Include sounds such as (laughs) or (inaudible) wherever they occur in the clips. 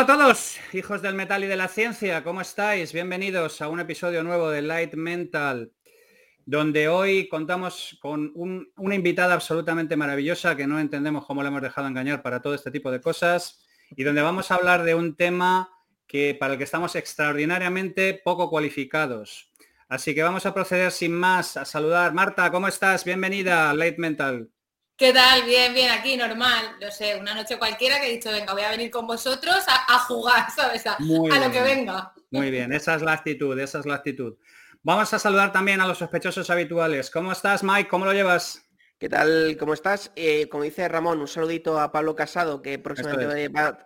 Hola a todos, hijos del metal y de la ciencia, ¿cómo estáis? Bienvenidos a un episodio nuevo de Light Mental, donde hoy contamos con una invitada absolutamente maravillosa que no entendemos cómo le hemos dejado engañar para todo este tipo de cosas y donde vamos a hablar de un tema que para el que estamos extraordinariamente poco cualificados. Así que vamos a proceder sin más a saludar. Marta, ¿cómo estás? Bienvenida a Light Mental. ¿Qué tal? Bien, bien, aquí normal. No sé, una noche cualquiera que he dicho, venga, voy a venir con vosotros a, jugar, (laughs) ¿sabes? A, lo que venga. Muy bien, esa es la actitud, esa es la actitud. Vamos a saludar también a los sospechosos habituales. ¿Cómo estás, Mike? ¿Cómo lo llevas? ¿Qué tal? ¿Cómo estás? Eh, como dice Ramón, un saludito a Pablo Casado, que próximamente va,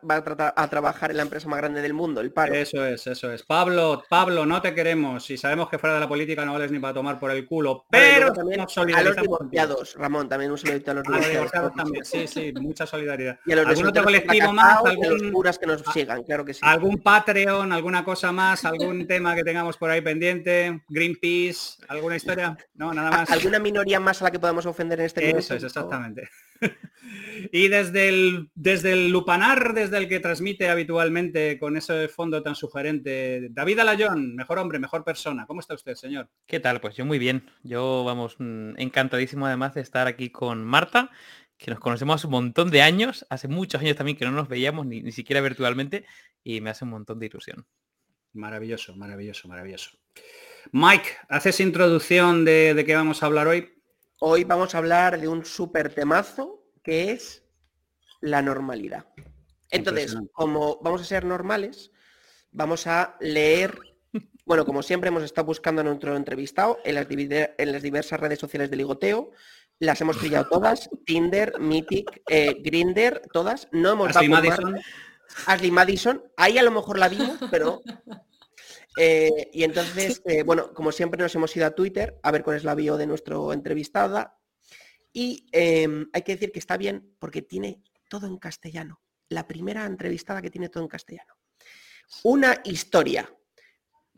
a, trabajar en la empresa más grande del mundo, el paro. Eso es, eso es. Pablo, Pablo, no te queremos. Y sabemos que fuera de la política no vales ni para tomar por el culo. Pero también a los divorciados, Ramón, también un saludito a los divorciados. también, sí, sí, mucha solidaridad. Y a los ¿Algún otro colectivo más? Algún, los que nos sigan, claro que sí. ¿Algún Patreon, alguna cosa más? ¿Algún tema que tengamos por ahí pendiente? ¿Greenpeace? ¿Alguna historia? No, nada más. ¿Alguna minoría más a la que podamos ofender este Eso es, exactamente. (laughs) y desde el, desde el lupanar, desde el que transmite habitualmente con ese fondo tan sugerente, David Alayón, mejor hombre, mejor persona. ¿Cómo está usted, señor? ¿Qué tal? Pues yo muy bien. Yo, vamos, mm, encantadísimo además de estar aquí con Marta, que nos conocemos hace un montón de años, hace muchos años también que no nos veíamos ni, siquiera virtualmente, y me hace un montón de ilusión. Maravilloso, maravilloso, maravilloso. Mike, ¿haces introducción de, de qué vamos a hablar hoy? Hoy vamos a hablar de un súper temazo que es la normalidad. Entonces, como vamos a ser normales, vamos a leer, bueno, como siempre hemos estado buscando a nuestro entrevistado en las, en las diversas redes sociales de ligoteo, las hemos pillado todas, (laughs) Tinder, Mythic, eh, Grinder, todas, no hemos Ashley Madison. Ashley Madison, ahí a lo mejor la vimos, pero eh, y entonces, eh, bueno, como siempre nos hemos ido a Twitter a ver cuál es la bio de nuestro entrevistada. Y em, hay que decir que está bien porque tiene todo en castellano. La primera entrevistada que tiene todo en castellano. Una historia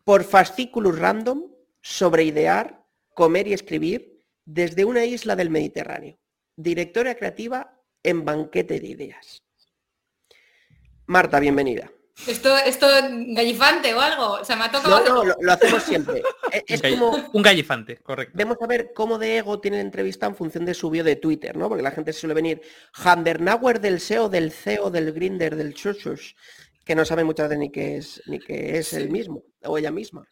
por fascículos random sobre idear, comer y escribir desde una isla del Mediterráneo. Directora creativa en Banquete de Ideas. Marta, bienvenida. Esto, esto gallifante o algo. O sea, me ha tocado. No, no, lo, hacemos siempre. (laughs) Es, como. Un gallifante, correcto. Vamos a ver cómo de ego tiene la entrevista en función de su bio de Twitter, ¿no? Porque la gente suele venir Handernauer del SEO, del CEO, del Grinder, del Chuchus, que no sabe muchas veces ni que es, ni que es el mismo, o ella misma.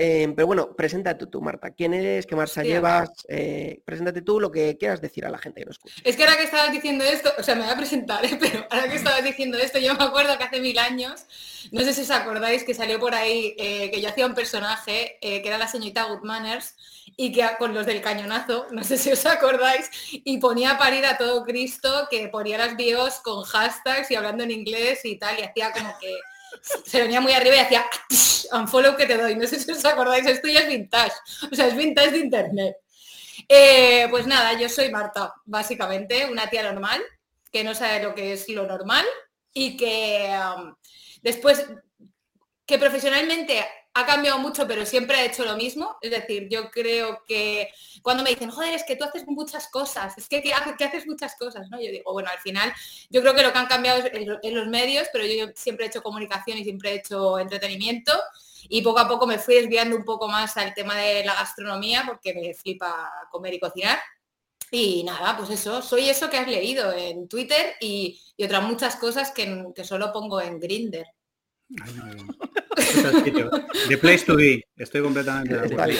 Em, pero bueno, preséntate tú, Marta. ¿Quién eres? ¿Qué marcha llevas? Eh, preséntate tú lo que quieras decir a la gente que nos escucha. Es que ahora que estabas diciendo esto, o sea, me voy a presentar, (laughs) ¿eh? pero ahora que estabas diciendo esto, yo me acuerdo que hace mil años, no sé si os acordáis que salió por ahí eh, que yo hacía un personaje que era la señorita Good Manners y que con los del cañonazo, no sé si os acordáis, y ponía a parir a todo Cristo, que ponía las bios con hashtags y hablando en inglés y tal, y hacía como que se venía muy arriba y hacía unfollow que te doy. No sé si os acordáis, esto ya es vintage. O sea, es vintage de internet. Eh, pues nada, yo soy Marta, básicamente, una tía normal, que no sabe lo que es lo normal y que um, después, que profesionalmente ha cambiado mucho, pero siempre ha hecho lo mismo. Es decir, yo creo que cuando me dicen, joder, es que tú haces muchas cosas, es que, que, haces muchas cosas, ¿no? Yo digo, bueno, al final yo creo que lo que han cambiado es los medios, pero yo siempre he hecho comunicación y siempre he hecho entretenimiento y poco a poco me fui desviando un poco más al tema de la gastronomía porque me flipa comer y cocinar. Y nada, pues eso, soy eso que has leído en Twitter y, otras muchas cosas que, que solo pongo en Grinder. The place to be. Estoy completamente de acuerdo.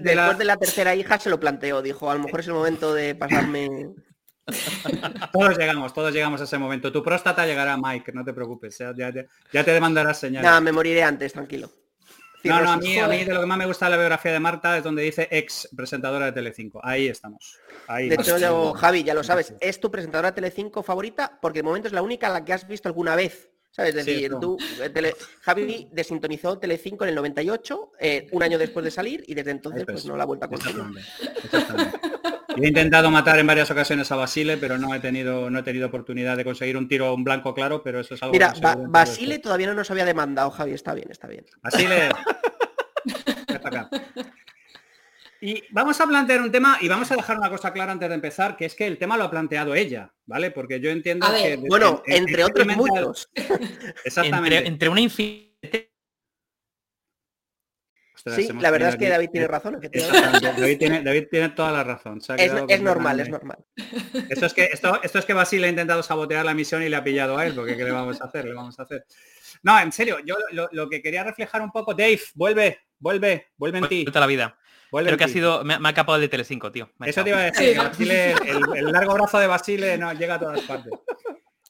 después de la tercera hija se lo planteó. Dijo, a lo mejor es el momento de pasarme... (laughs) todos llegamos, todos llegamos a ese momento. Tu próstata llegará, Mike, no te preocupes. Ya, te demandarás señales. Nada, me moriré antes, tranquilo. No, no, a mí, a mí de lo que más me gusta de la biografía de Marta es donde dice ex presentadora de Telecinco. Ahí estamos. Ahí de hecho, Javi, ya lo sabes, es tu presentadora de Telecinco favorita porque de momento es la única a la que has visto alguna vez. ¿Sabes? Es decir, tú, eh, Javi desintonizó Telecinco en el 98, eh, un año después de salir, y desde entonces pues no la ha vuelto a conseguir. He intentado matar en varias ocasiones a Basile, pero no he tenido, no he tenido oportunidad de conseguir un tiro un blanco claro, pero eso es algo Mira, Basile todavía no nos había demandado, Javi, está bien, está bien. Basile. (laughs) Y vamos a plantear un tema y vamos a dejar una cosa clara antes de empezar, que es que el tema lo ha planteado ella, ¿vale? Porque yo entiendo A ver. que... Bueno, en- en- entre en otros muchos. (laughs) Exactamente. Entre, entre una infinidad Sí, la verdad es que aquí- David tiene razón. efectivamente. Exactamente, David tiene, David tiene toda la razón. se ha Es, normal, es normal. Esto es que esto, esto es que Basile ha intentado sabotear la misión y le ha pillado a él, porque ¿qué le vamos a hacer? Le vamos a hacer. No, en serio, yo lo, lo que quería reflejar un poco, Dave, vuelve, vuelve, vuelve en ti. toda la vida. Vuelve Creo que ha sido. Me, me ha capado el de Telecinco, tío. Eso te iba a decir. Basile, el, el largo brazo de Basile no llega a todas partes.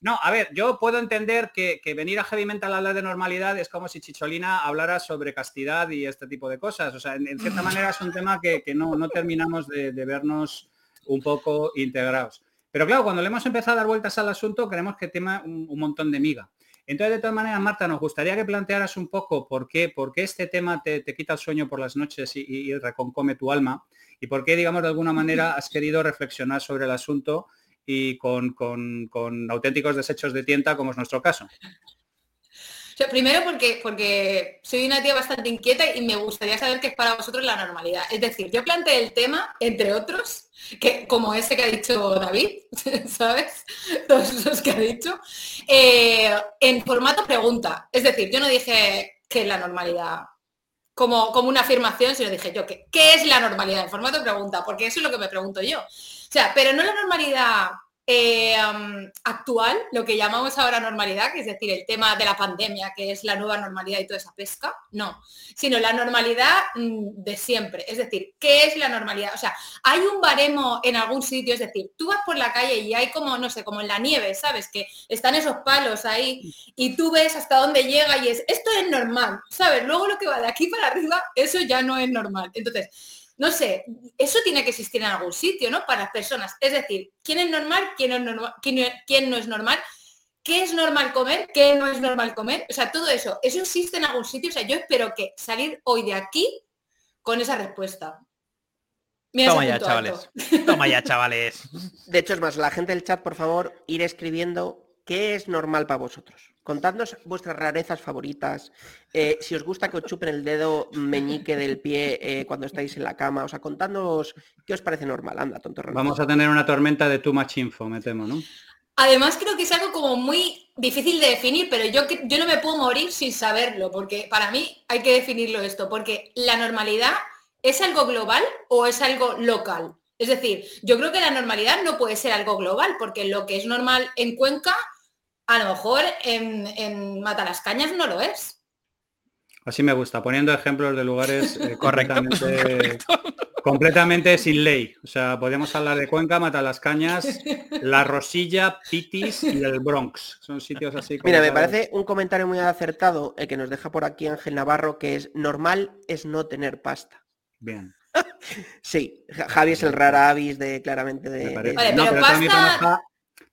No, a ver, yo puedo entender que, que venir a Heavy Mental a hablar de normalidad es como si Chicholina hablara sobre castidad y este tipo de cosas. O sea, en, en cierta manera es un tema que, que no, no terminamos de, de vernos un poco integrados. Pero claro, cuando le hemos empezado a dar vueltas al asunto, creemos que tema un, un montón de miga. Entonces, de todas maneras, Marta, nos gustaría que plantearas un poco por qué, por qué este tema te, te quita el sueño por las noches y, y- y reconcome tu alma y por qué, digamos, de alguna manera has querido reflexionar sobre el asunto y con, con- con auténticos desechos de tienta, como es nuestro caso. O sea, primero porque, porque soy una tía bastante inquieta y me gustaría saber qué es para vosotros la normalidad. Es decir, yo planteé el tema, entre otros, que como ese que ha dicho David, (laughs) ¿sabes? Todos los que ha dicho, eh, en formato pregunta. Es decir, yo no dije que es la normalidad como, como una afirmación, sino dije yo, ¿qué, ¿qué es la normalidad? En formato pregunta, porque eso es lo que me pregunto yo. O sea, pero no la normalidad eh, actual, lo que llamamos ahora normalidad, que es decir, el tema de la pandemia, que es la nueva normalidad y toda esa pesca, no, sino la normalidad mm, de siempre. Es decir, ¿qué es la normalidad? O sea, hay un baremo en algún sitio, es decir, tú vas por la calle y hay como, no sé, como en la nieve, ¿sabes? Que están esos palos ahí y tú ves hasta dónde llega y es, esto es normal, ¿sabes? Luego lo que va de aquí para arriba, eso ya no es normal. Entonces, no sé, eso tiene que existir en algún sitio, ¿no? Para las personas. Es decir, ¿quién es normal? ¿Quién, es normal? ¿Quién, no- quién no es normal? ¿Qué es normal comer? ¿Qué no es normal comer? O sea, todo eso, eso existe en algún sitio. O sea, yo espero que salir hoy de aquí con esa respuesta. Mira Toma ya, chavales. alto. (laughs) Toma ya, chavales. De hecho, es más, la gente del chat, por favor, ir escribiendo qué es normal para vosotros. Contadnos vuestras rarezas favoritas. eh, si os gusta que os chupen el dedo meñique del pie eh, cuando estáis en la cama. O sea, contadnos qué os parece normal. Anda, tonto. Vamos a tener una tormenta de too much info, me temo, ¿no? Además creo que es algo como muy difícil de definir, pero yo, yo no me puedo morir sin saberlo, porque para mí hay que definirlo esto, porque la normalidad es algo global o es algo local. Es decir, yo creo que la normalidad no puede ser algo global, porque lo que es normal en Cuenca, a lo mejor en, en Matalascañas no lo es. Así me gusta, poniendo ejemplos de lugares eh, (laughs) Correcto. completamente, sin ley. O sea, podemos hablar de Cuenca, Matalascañas, La Rosilla, Pitis y el Bronx. Son sitios así como... Mira, me ¿sabes? parece un comentario muy acertado el que nos deja por aquí Ángel Navarro, que es normal es no tener pasta. Bien. (laughs) Sí, Ja- Javi es el rara avis de claramente me de, parece. de- Vale, No, pero pero pasta-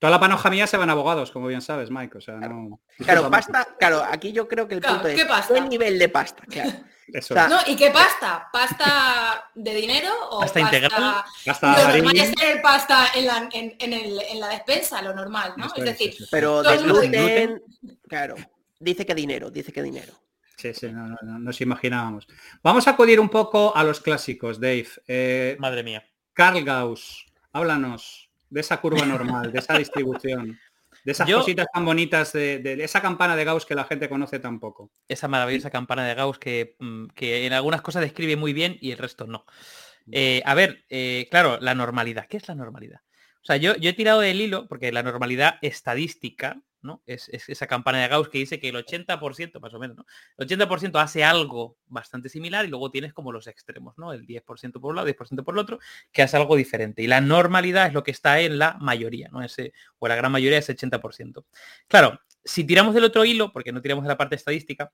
toda la panoja mía se van abogados, como bien sabes, Mike. O sea, no... Claro, pasta, claro, aquí yo creo que el Claro, punto es. ¿qué nivel de pasta? (laughs) Claro. Eso. O sea, No, ¿y qué pasta? ¿Pasta de dinero o ¿Pasta integral? Lo normal es tener pasta en la, en, en el- en la despensa, lo normal, ¿no? Eso es decir, eso. Pero de el gluten, claro, dice que dinero, dice que dinero. Sí, sí, no, no, no, nos imaginábamos. Vamos a acudir un poco a los clásicos, Dave. Eh, Madre mía. Carl Gauss, háblanos de esa curva normal, de esa distribución, de esas Yo- cositas tan bonitas, de, de esa campana de Gauss que la gente conoce tan poco. Esa maravillosa campana de Gauss que, mm, que en algunas cosas describe muy bien y el resto no. Eh, a ver, eh, claro, la normalidad. ¿Qué es la normalidad? O sea, yo, yo he tirado del hilo porque la normalidad estadística, ¿no? Es, es esa campana de Gauss que dice que el 80%, más o menos, ¿no? El 80% hace algo bastante similar y luego tienes como los extremos, ¿no? El 10% por un lado, 10% por el otro, que hace algo diferente. Y la normalidad es lo que está en la mayoría, ¿no? Ese, o la gran mayoría es 80%. Claro, si tiramos del otro hilo, porque no tiramos de la parte estadística,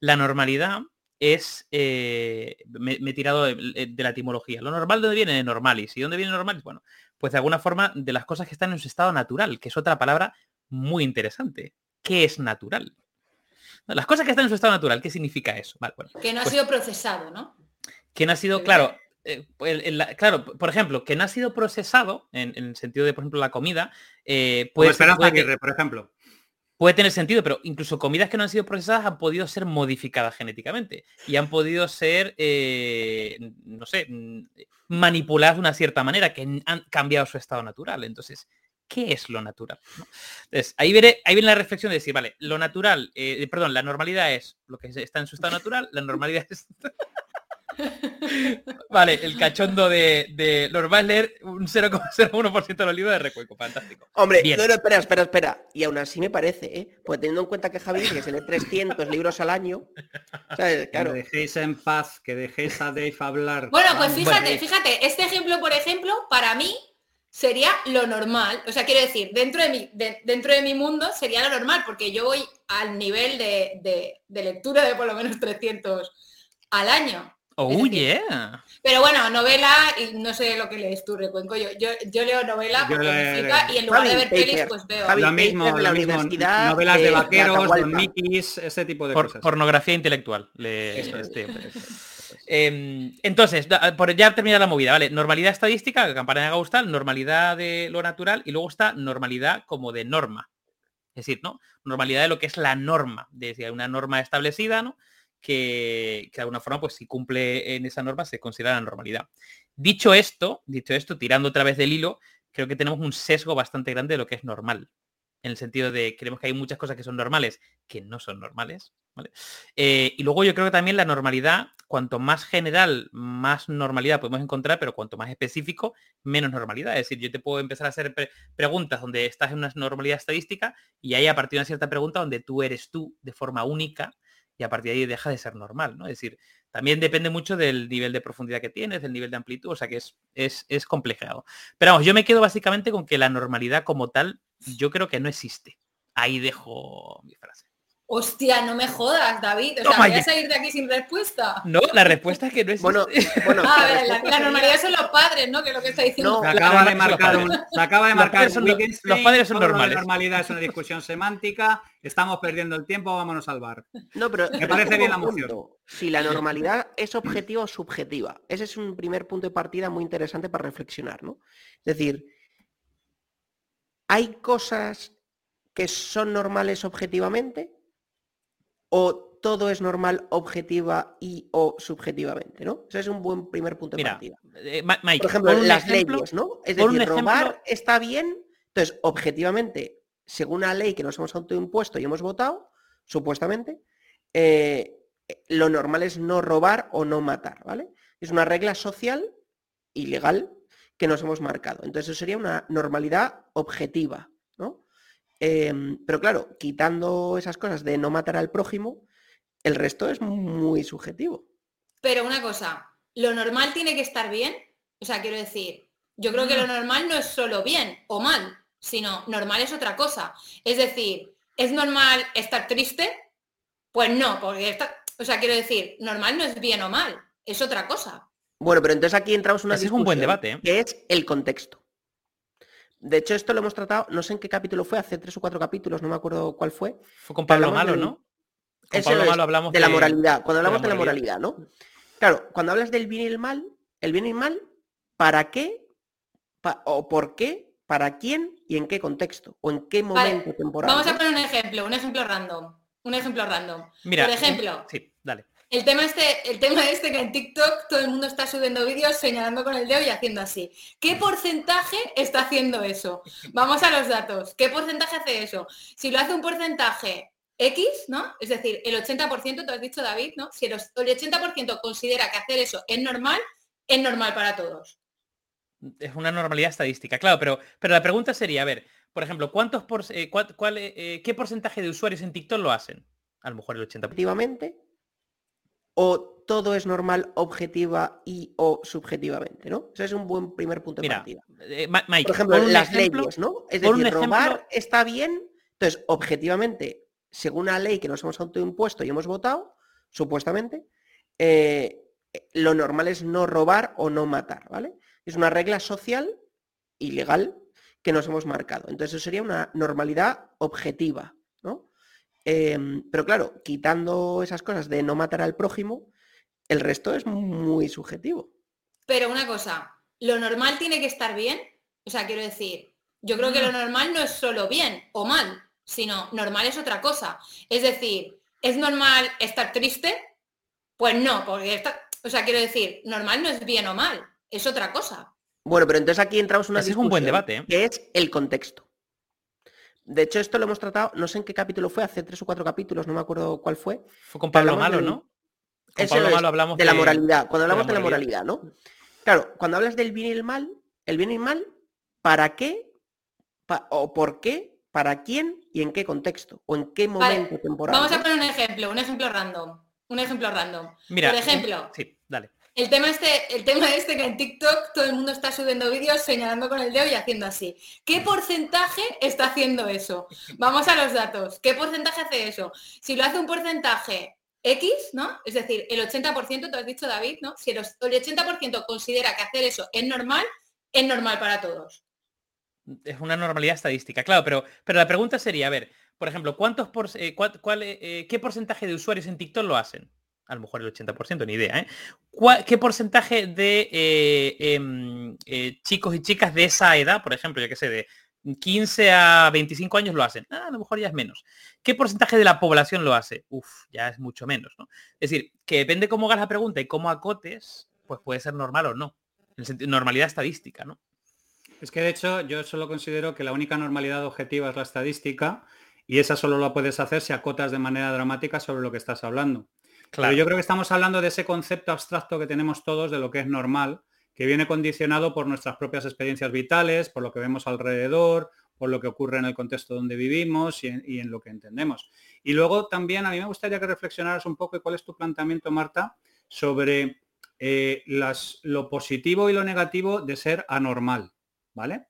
la normalidad es, eh, me, he tirado de, de la etimología. Lo normal, ¿de dónde viene? De normalis. ¿Y dónde viene normalis? Bueno, pues de alguna forma de las cosas que están en su estado natural, que es otra palabra muy interesante. ¿Qué es natural? No, Las cosas que están en su estado natural, ¿qué significa eso? Vale, bueno, que no ha Pues- sido procesado, ¿no? que no ha sido, claro, eh, el- el- la- claro, por ejemplo, que no ha sido procesado, en, en el sentido de, por ejemplo, la comida, eh, Como puede, Esperanza puede que- Aguirre, por ejemplo. puede tener sentido, pero incluso comidas que no han sido procesadas han podido ser modificadas genéticamente y han podido ser, eh, no sé, manipuladas de una cierta manera, que han cambiado su estado natural. Entonces, ¿qué es lo natural? Entonces, ahí, viene, ahí viene la reflexión de decir, vale, lo natural, eh, perdón, la normalidad es lo que está en su estado natural, la normalidad es... (laughs) Vale, el cachondo de, de normal leer un 0,01% de los libros de Recueco. Fantástico. Hombre, no, no, espera, espera, espera. Y aún así me parece, ¿eh? Pues teniendo en cuenta que Javi dice que se lee 300 libros al año. Claro. Que dejéis en paz, que dejéis a Dave hablar. Bueno, pues fíjate, fíjate, este ejemplo, por ejemplo, para mí sería lo normal. O sea, quiero decir, dentro de mi, dentro de mi mundo sería lo normal, porque yo voy al nivel de, de lectura de por lo menos 300 al año. Oh, yeah. Pero bueno, novela, y no sé lo que lees tú, Recuenco. Yo, yo, yo leo novela porque y en lugar de ver pelis, pues veo. lo mismo, la universidad, novelas de, vaqueros, Don Mickeys, ese tipo de cosas. Pornografía intelectual. Este, em, entonces, por ya terminar la movida, ¿vale? Normalidad estadística, campana de Gaustal, normalidad de lo natural y luego está normalidad como de norma. Es decir, ¿no? Normalidad de lo que es la norma, de una norma establecida, ¿no? que, de alguna forma, pues si cumple en esa norma, se considera la normalidad. Dicho esto, dicho esto, tirando otra vez del hilo, creo que tenemos un sesgo bastante grande de lo que es normal. En el sentido de creemos que hay muchas cosas que son normales que no son normales. Eh, y luego yo creo que también la normalidad, cuanto más general, más normalidad podemos encontrar, pero cuanto más específico, menos normalidad. Es decir, yo te puedo empezar a hacer preguntas donde estás en una normalidad estadística y ahí a partir de una cierta pregunta donde tú eres tú de forma única y a partir de ahí deja de ser normal, ¿no? Es decir, también depende mucho del nivel de profundidad que tienes, del nivel de amplitud, o sea que es, es, es complejado. Pero vamos, yo me quedo básicamente con que la normalidad como tal, yo creo que no existe. Ahí dejo mi frase. Hostia, no me jodas, David. O sea, voy a salir de aquí sin respuesta. No, la respuesta es que no es. Bueno, (laughs) bueno ah, la, normalidad son los padres, ¿no? Que es lo que está diciendo. se acaba de marcar un, se acaba de marcar los, padres los padres son normales. La normalidad es una discusión semántica. Estamos perdiendo el tiempo, vámonos al bar. No, pero me parece bien la moción. Si la normalidad es objetiva o subjetiva. Ese es un primer punto de partida muy interesante para reflexionar, ¿no? Es decir, hay cosas que son normales objetivamente o todo es normal objetiva y o subjetivamente, ¿no? Ese es un buen primer punto de partida. Eh, Mike, por ejemplo, las leyes, ¿no? Es decir, robar está bien, entonces, objetivamente, según la ley que nos hemos autoimpuesto y hemos votado, supuestamente, eh, lo normal es no robar o no matar, ¿vale? Es una regla social y legal que nos hemos marcado. Entonces, eso sería una normalidad objetiva. Em, pero claro, quitando esas cosas de no matar al prójimo, el resto es muy subjetivo. Pero una cosa, ¿lo normal tiene que estar bien? O sea, quiero decir, yo creo que lo normal no es solo bien o mal, sino normal es otra cosa. Es decir, ¿es normal estar triste? Pues no, porque o sea, quiero decir, normal no es bien o mal, es otra cosa. Bueno, pero entonces aquí entramos en una discusión un buen debate, ¿eh? que es el contexto. De hecho, esto lo hemos tratado, no sé en qué capítulo fue, hace tres o cuatro capítulos, no me acuerdo cuál fue. Fue con Pablo Malo, ¿no? Con Pablo Malo hablamos de, la moralidad. Cuando hablamos de la, moralidad, ¿no? Claro, cuando hablas del bien y el mal, el bien y el mal, ¿para qué? ¿O por qué? ¿Para quién? ¿Y en qué contexto? ¿O en qué momento temporal? Vamos a poner un ejemplo, un ejemplo random. Un ejemplo random. Mira, por ejemplo. Sí, dale. El tema, este, el tema este que en TikTok todo el mundo está subiendo vídeos señalando con el dedo y haciendo así. ¿Qué porcentaje está haciendo eso? Vamos a los datos. ¿Qué porcentaje hace eso? Si lo hace un porcentaje X, ¿no? Es decir, el 80%, tú has dicho David, ¿no? Si el 80% considera que hacer eso es normal, es normal para todos. Es una normalidad estadística, claro, pero, pero la pregunta sería, a ver, por ejemplo, ¿cuántos por, eh, cuál, eh, ¿qué porcentaje de usuarios en TikTok lo hacen? A lo mejor el 80%. Efectivamente, o todo es normal objetiva y o subjetivamente, ¿no? Ese es un buen primer punto de partida. Eh, Mike, por ejemplo, las leyes, ¿no? Es decir, robar está bien, entonces, objetivamente, según la ley que nos hemos autoimpuesto y hemos votado, supuestamente, eh, lo normal es no robar o no matar, ¿vale? Es una regla social y legal que nos hemos marcado. Entonces, eso sería una normalidad objetiva, Em, pero claro, quitando esas cosas de no matar al prójimo, el resto es muy subjetivo. Pero una cosa, ¿lo normal tiene que estar bien? O sea, quiero decir, yo creo que lo normal no es solo bien o mal, sino normal es otra cosa. Es decir, ¿es normal estar triste? Pues no, porque está, o sea, quiero decir, normal no es bien o mal, es otra cosa. Bueno, pero entonces aquí entramos en una Ese es un buen debate, ¿eh? que es el contexto. De hecho, esto lo hemos tratado, no sé en qué capítulo fue, hace tres o cuatro capítulos, no me acuerdo cuál fue. Fue con Pablo Malo, ¿no? Con Eso Pablo es, Malo hablamos de la moralidad. Cuando de la hablamos de la moralidad. ¿no? Claro, cuando hablas del bien y el mal, el bien y el mal, ¿para qué? Pa- ¿O por qué? ¿Para quién? ¿Y en qué contexto? ¿O en qué momento temporal? Vamos a poner un ejemplo, un ejemplo random. Un ejemplo random. Mira, Por ejemplo, Sí, dale. El tema este, el tema este que en TikTok todo el mundo está subiendo vídeos señalando con el dedo y haciendo así. ¿Qué porcentaje está haciendo eso? Vamos a los datos. ¿Qué porcentaje hace eso? Si lo hace un porcentaje X, ¿no? Es decir, el 80%, tú has dicho David, ¿no? Si el os- el 80% considera que hacer eso es normal, es normal para todos. Es una normalidad estadística, claro, pero, pero la pregunta sería, a ver, por ejemplo, ¿cuántos por, eh, cuál- cuál, eh, eh, ¿qué porcentaje de usuarios en TikTok lo hacen? A lo mejor el 80%, ni idea, ¿eh? ¿Cuál- ¿Qué porcentaje de eh, em, eh, chicos y chicas de esa edad, por ejemplo, yo qué sé, de 15 a 25 años lo hacen? Ah, a lo mejor ya es menos. ¿Qué porcentaje de la población lo hace? Uf, ya es mucho menos, ¿no? Es decir, que depende cómo hagas la pregunta y cómo acotes, pues puede ser normal o no. En el sentido, normalidad estadística, ¿no? Es que de hecho yo solo considero que la única normalidad objetiva es la estadística y esa solo la puedes hacer si acotas de manera dramática sobre lo que estás hablando. Claro. Pero yo creo que estamos hablando de ese concepto abstracto que tenemos todos de lo que es normal, que viene condicionado por nuestras propias experiencias vitales, por lo que vemos alrededor, por lo que ocurre en el contexto donde vivimos y en, y en lo que entendemos. Y luego también a mí me gustaría que reflexionaras un poco y cuál es tu planteamiento, Marta, sobre eh, las, lo positivo y lo negativo de ser anormal, ¿vale?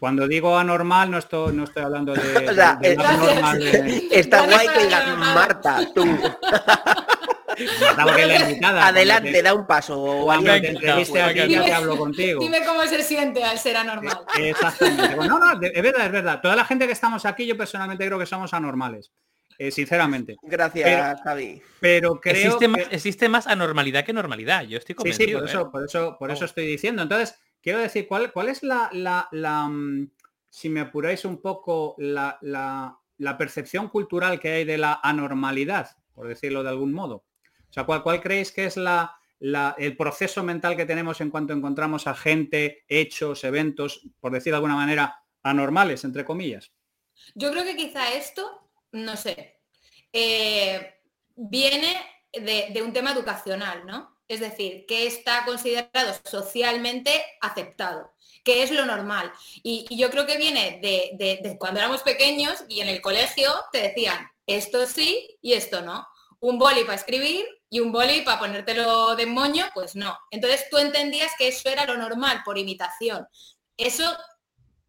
Cuando digo anormal no estoy, no estoy hablando de, (laughs) O sea, de- de más normal de- (laughs) Está guay que la digas. Marta, tú, Marta, porque es la invitada, adelante, te- da un paso. Cuando valiente. te entreviste ya dime- te hablo contigo. Dime cómo se siente al ser anormal. Exactamente. Bueno, no, no, de- es verdad, es verdad. Toda la gente que estamos aquí, yo personalmente creo que somos anormales, eh, sinceramente. Gracias, Pero- Javi. Pero creo existe, que- más, existe más anormalidad que normalidad. Yo estoy Sí, convencido. sí, por ¿eh? eso, por eso, por eso Vamos. estoy diciendo. Entonces, quiero decir, ¿cuál, cuál es la, la, la, mm, si me apuráis un poco, la, la- la percepción cultural que hay de la anormalidad, por decirlo de algún modo? O sea, ¿cuál, creéis que es la, el proceso mental que tenemos en cuanto encontramos a gente, hechos, eventos, por decir de alguna manera, anormales, entre comillas? Yo creo que quizá esto, no sé, eh, viene de, un tema educacional, ¿no? Es decir, que está considerado socialmente aceptado, que es lo normal. Y, yo creo que viene de- de cuando éramos pequeños y en el colegio te decían, esto sí y esto no. Un boli para escribir y un boli para ponértelo de moño, pues no. Entonces tú entendías que eso era lo normal por imitación. Eso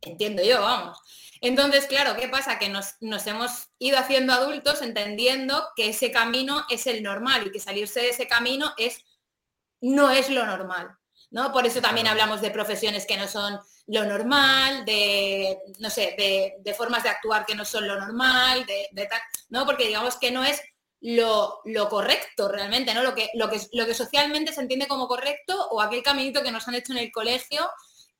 entiendo yo, vamos. Entonces, claro, ¿qué pasa? Que nos, nos hemos ido haciendo adultos entendiendo que ese camino es el normal y que salirse de ese camino es no es lo normal. ¿no? Por eso también hablamos de profesiones que no son lo normal, de, no sé, de, de formas de actuar que no son lo normal, de, de tal, ¿no? Porque digamos que no es lo, lo correcto realmente, ¿no? Lo que, lo, que, lo que socialmente se entiende como correcto o aquel caminito que nos han hecho en el colegio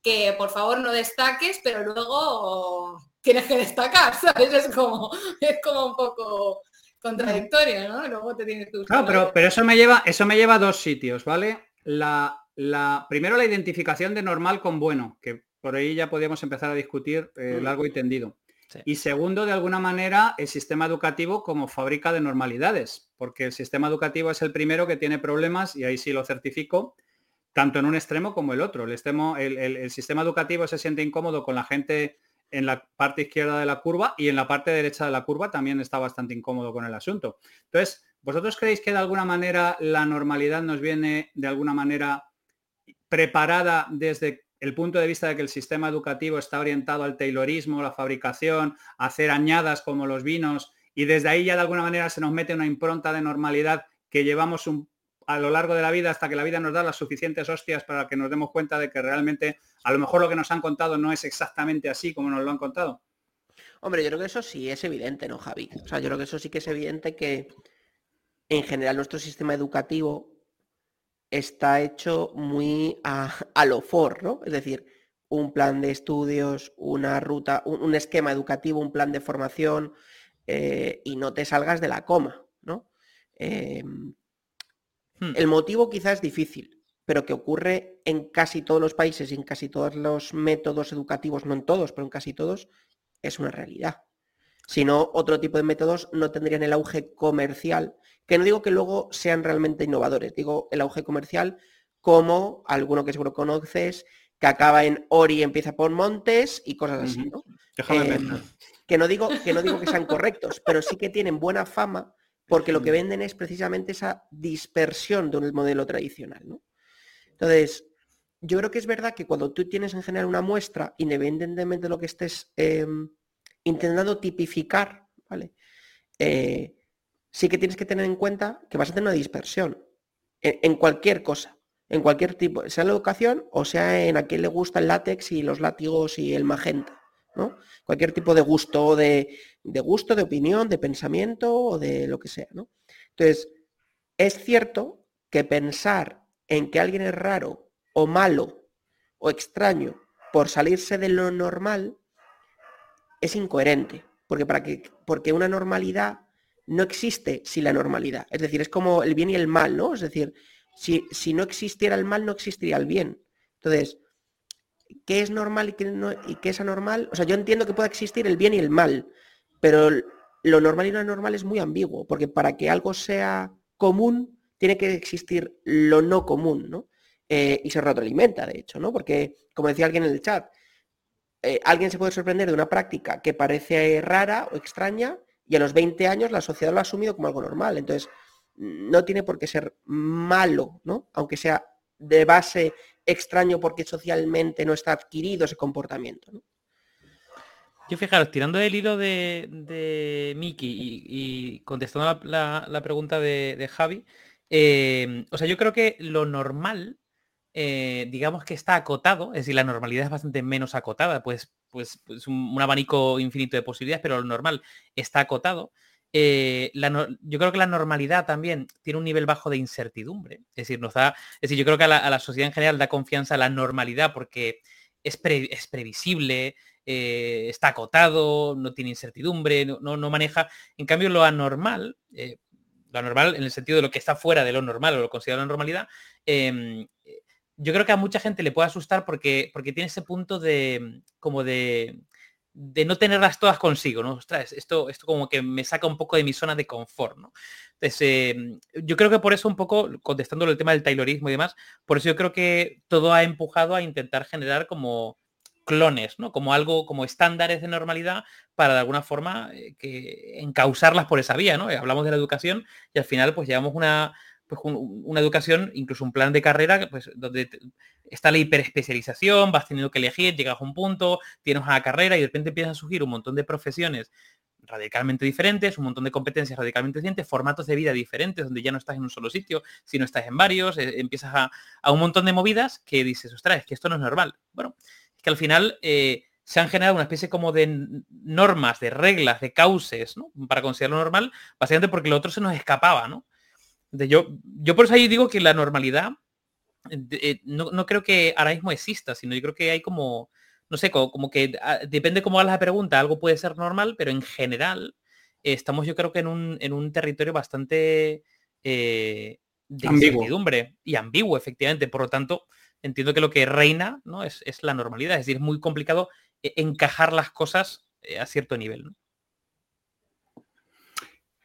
que por favor no destaques, pero luego tienes que destacar, (laughs) ¿sabes? Es como, es como un poco contradictorio, ¿no? Luego te tienes que buscar Claro, la pero, pero eso me lleva, eso me lleva a dos sitios, ¿vale? La, la, primero la identificación de normal con bueno, que por ahí ya podríamos empezar a discutir eh, largo y tendido. Y segundo, de alguna manera, el sistema educativo como fábrica de normalidades, porque el sistema educativo es el primero que tiene problemas, y ahí sí lo certifico, tanto en un extremo como el otro. El, extremo, el sistema educativo se siente incómodo con la gente en la parte izquierda de la curva y en la parte derecha de la curva también está bastante incómodo con el asunto. Entonces, ¿vosotros creéis que de alguna manera la normalidad nos viene de alguna manera preparada desde el punto de vista de que el sistema educativo está orientado al taylorismo, la fabricación, hacer añadas como los vinos, y desde ahí ya de alguna manera se nos mete una impronta de normalidad que llevamos un- a lo largo de la vida hasta que la vida nos da las suficientes hostias para que nos demos cuenta de que realmente a lo mejor lo que nos han contado no es exactamente así como nos lo han contado. Hombre, yo creo que eso sí es evidente, ¿no, Javi? O sea, yo creo que eso sí que es evidente que en general nuestro sistema educativo está hecho muy a, (laughs) a lo for, ¿no? Es decir, un plan de estudios, una ruta, un, esquema educativo, un plan de formación eh, y no te salgas de la coma, ¿no? Em, hmm. El motivo quizás es difícil, pero que ocurre en casi todos los países y en casi todos los métodos educativos, no en todos, pero en casi todos, es una realidad. Si no, otro tipo de métodos no tendrían el auge comercial, que no digo que luego sean realmente innovadores, digo el auge comercial como alguno que seguro conoces, que acaba en Ori y empieza por Montes y cosas así, ¿no? Em, que no digo que no digo que sean correctos, pero sí que tienen buena fama porque lo que venden es precisamente esa dispersión de un modelo tradicional, ¿no? Entonces, yo creo que es verdad que cuando tú tienes en general una muestra, independientemente de lo que estés em, intentando tipificar, ¿vale? Eh, sí que tienes que tener en cuenta que vas a tener una dispersión en cualquier cosa en cualquier tipo, sea en la educación o sea en a quien le gusta el látex y los látigos y el magenta, ¿no? Cualquier tipo de gusto, de, de gusto, de opinión, de pensamiento o de lo que sea, ¿no? Entonces, es cierto que pensar en que alguien es raro o malo o extraño por salirse de lo normal es incoherente, porque, para que, porque una normalidad no existe sin la normalidad. Es decir, es como el bien y el mal, ¿no? Es decir, si, no existiera el mal, no existiría el bien. Entonces, ¿qué es normal y qué, no, y qué es anormal? O sea, yo entiendo que pueda existir el bien y el mal, pero lo normal y lo anormal es muy ambiguo, porque para que algo sea común, tiene que existir lo no común, ¿no? Eh, y se retroalimenta, de hecho, ¿no? Porque, como decía alguien en el chat, eh, alguien se puede sorprender de una práctica que parece rara o extraña y a los 20 años la sociedad lo ha asumido como algo normal. Entonces, no tiene por qué ser malo, ¿no? Aunque sea de base extraño porque socialmente no está adquirido ese comportamiento. Yo fijaros, tirando del hilo de, de Miki y, contestando la, pregunta de, Javi, eh, o sea, yo creo que lo normal, eh, digamos que está acotado, es decir, la normalidad es bastante menos acotada, pues, pues, pues un, abanico infinito de posibilidades, pero lo normal está acotado. Eh, yo creo que la normalidad también tiene un nivel bajo de incertidumbre. Es decir, nos da, es decir, yo creo que a la, sociedad en general da confianza a la normalidad porque es, previsible, eh, está acotado, no tiene incertidumbre, no, no, maneja. En cambio, lo anormal, lo anormal en el sentido de lo que está fuera de lo normal o lo considerado la normalidad, em, yo creo que a mucha gente le puede asustar porque, porque tiene ese punto de como de no tenerlas todas consigo, ¿no? Ostras, esto, esto como que me saca un poco de mi zona de confort, ¿no? Entonces, em, yo creo que por eso un poco, contestando el tema del taylorismo y demás, por eso yo creo que todo ha empujado a intentar generar como clones, ¿no? Como algo, como estándares de normalidad para de alguna forma eh, que encausarlas por esa vía, ¿no? Hablamos de la educación y al final pues llevamos una, pues, una educación, incluso un plan de carrera, pues donde está la hiperespecialización, vas teniendo que elegir, llegas a un punto, tienes una carrera y de repente empiezan a surgir un montón de profesiones radicalmente diferentes, un montón de competencias radicalmente diferentes, formatos de vida diferentes, donde ya no estás en un solo sitio, sino estás en varios, eh, empiezas a, un montón de movidas que dices, ostras, es que esto no es normal. Bueno, es que al final eh, se han generado una especie como de normas, de reglas, de cauces, ¿no? Para considerarlo normal, básicamente porque lo otro se nos escapaba, ¿no? Yo, yo por eso ahí digo que la normalidad eh, no, creo que ahora mismo exista, sino yo creo que hay como, no sé, como, que ah, depende cómo hagas la pregunta, algo puede ser normal, pero en general estamos yo creo que en un, en un territorio bastante eh, de incertidumbre y ambiguo, efectivamente. Por lo tanto, entiendo que lo que reina ¿no? es, es la normalidad, es decir, es muy complicado eh, encajar las cosas a cierto nivel. ¿no?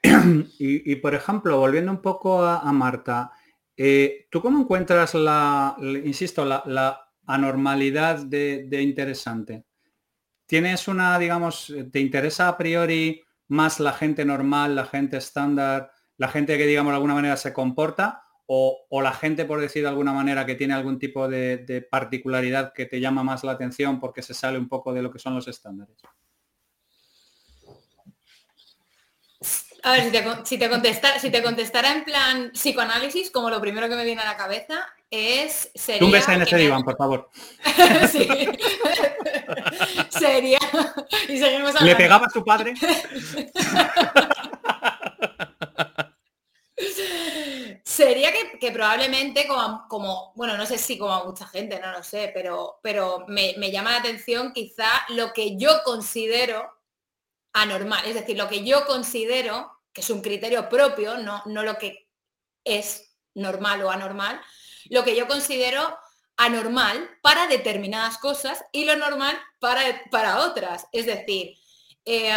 (clears throat) Y, por ejemplo, volviendo un poco a, Marta, eh, ¿tú cómo encuentras la, insisto, la, anormalidad de, interesante? ¿Tienes una, digamos, te interesa a priori más la gente normal, la gente estándar, la gente que, digamos, de alguna manera se comporta? O, la gente, por decir de alguna manera, que tiene algún tipo de particularidad que te llama más la atención porque se sale un poco de lo que son los estándares? A ver, si te, contesta, si te contestara en plan psicoanálisis, como lo primero que me viene a la cabeza es... Sería un beso en ese diván, por favor. (laughs) sí. (laughs) sería... Y seguimos ¿Le pegaba a su padre? sería que, probablemente como, bueno, no sé si como a mucha gente, no lo sé, pero, pero me, llama la atención quizá lo que yo considero anormal, es decir, lo que yo considero que es un criterio propio, no, no lo que es normal o anormal, lo que yo considero anormal para determinadas cosas y lo normal para, para otras. Es decir, eh,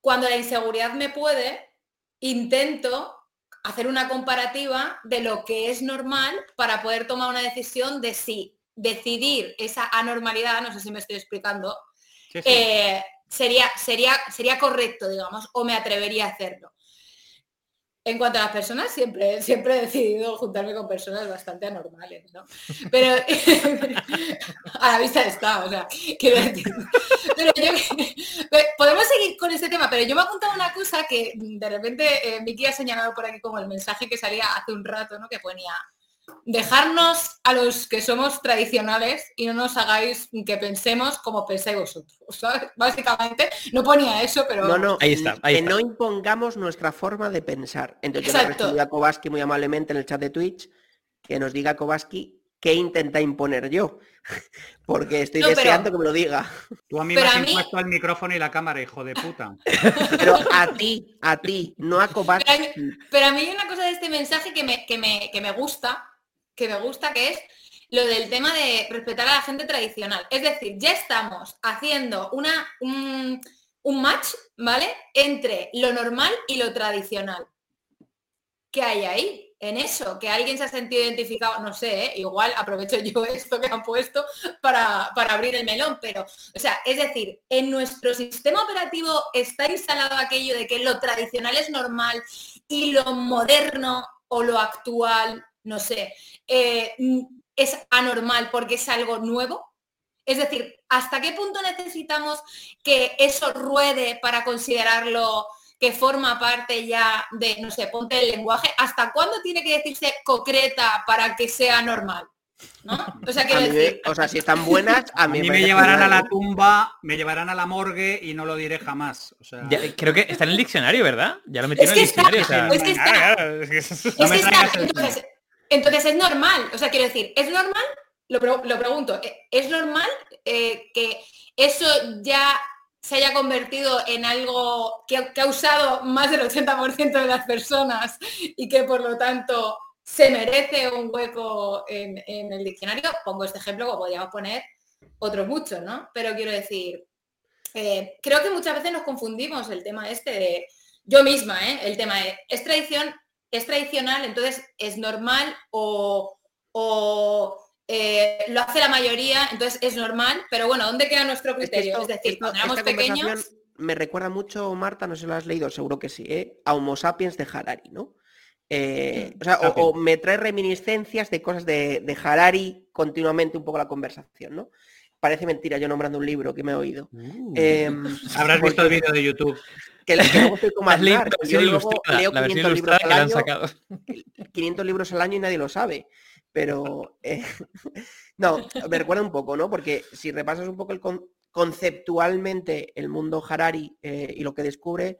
cuando la inseguridad me puede, intento hacer una comparativa de lo que es normal para poder tomar una decisión de si decidir esa anormalidad, no sé si me estoy explicando, eh, sería, sería, sería correcto, digamos, o me atrevería a hacerlo. En cuanto a las personas, siempre, siempre he decidido juntarme con personas bastante anormales, ¿no? Pero (laughs) a la vista está, o sea, quiero decir. Pero yo, podemos seguir con este tema, pero yo me he apuntado una cosa que de repente eh, ha señalado por aquí como el mensaje que salía hace un rato, ¿no? Que ponía, dejarnos a los que somos tradicionales y no nos hagáis que pensemos como pensáis vosotros. Básicamente, no ponía eso, pero... No, no, ahí está. que no impongamos nuestra forma de pensar. Entonces yo le a Kovaski muy amablemente en el chat de Twitch que nos diga Kovaski qué intenta imponer yo. (laughs) Porque estoy deseando que me lo diga. Tú a mí me has impuesto el micrófono y la cámara, hijo de puta. (laughs) Pero a ti, a ti, no a Kovaski. Pero, a mí hay una cosa de este mensaje que me, que me, que me gusta, que me gusta, que es lo del tema de respetar a la gente tradicional. Es decir, ya estamos haciendo una, un, match, ¿vale? Entre lo normal y lo tradicional. ¿Qué hay ahí? en eso, que alguien se ha sentido identificado, no sé, ¿eh? igual aprovecho yo (laughs) esto que han puesto para, para, abrir el melón, pero, o sea, es decir, en nuestro sistema operativo está instalado aquello de que lo tradicional es normal y lo moderno o lo actual no sé, eh, es anormal porque es algo nuevo? Es decir, ¿hasta qué punto necesitamos que eso ruede para considerarlo que forma parte ya de, no sé, ponte el lenguaje? ¿Hasta cuándo tiene que decirse concreta para que sea normal? O sea, o sea, si están buenas, a mí, me, llevarán a la tumba, me llevarán a la morgue y no lo diré jamás. creo que está en el diccionario, ¿verdad? Ya lo metieron en el diccionario. es que está. Entonces es normal, o sea, quiero decir, ¿es normal? Lo, pregunto, ¿e-, ¿es normal eh, que eso ya se haya convertido en algo que ha causado más del 80% de las personas y que por lo tanto se merece un hueco en, el diccionario? Pongo este ejemplo, como podríamos poner otros muchos, ¿no? Pero quiero decir, eh, creo que muchas veces nos confundimos el tema este de, yo misma, ¿eh? el tema de, es tradición, es tradicional, entonces es normal o, eh, lo hace la mayoría, entonces es normal, pero bueno, ¿dónde queda nuestro criterio? Es, decir, cuando éramos pequeños... Me recuerda mucho, Marta, no sé si lo has leído, seguro que sí, ¿eh? a Homo sapiens de Harari, ¿no? Eh, mm, o, sea, o, me trae reminiscencias de cosas de, de, Harari continuamente un poco la conversación, ¿no? Parece mentira yo nombrando un libro que me he oído. Uh. Em, Habrás visto el vídeo de YouTube que, luego estoy como (laughs) leo 500 libros al año, 500 libros al año y nadie lo sabe. Pero eh, (laughs) no, me recuerda un poco, ¿no? Porque si repasas un poco el conceptualmente el mundo Harari eh, y lo que descubre,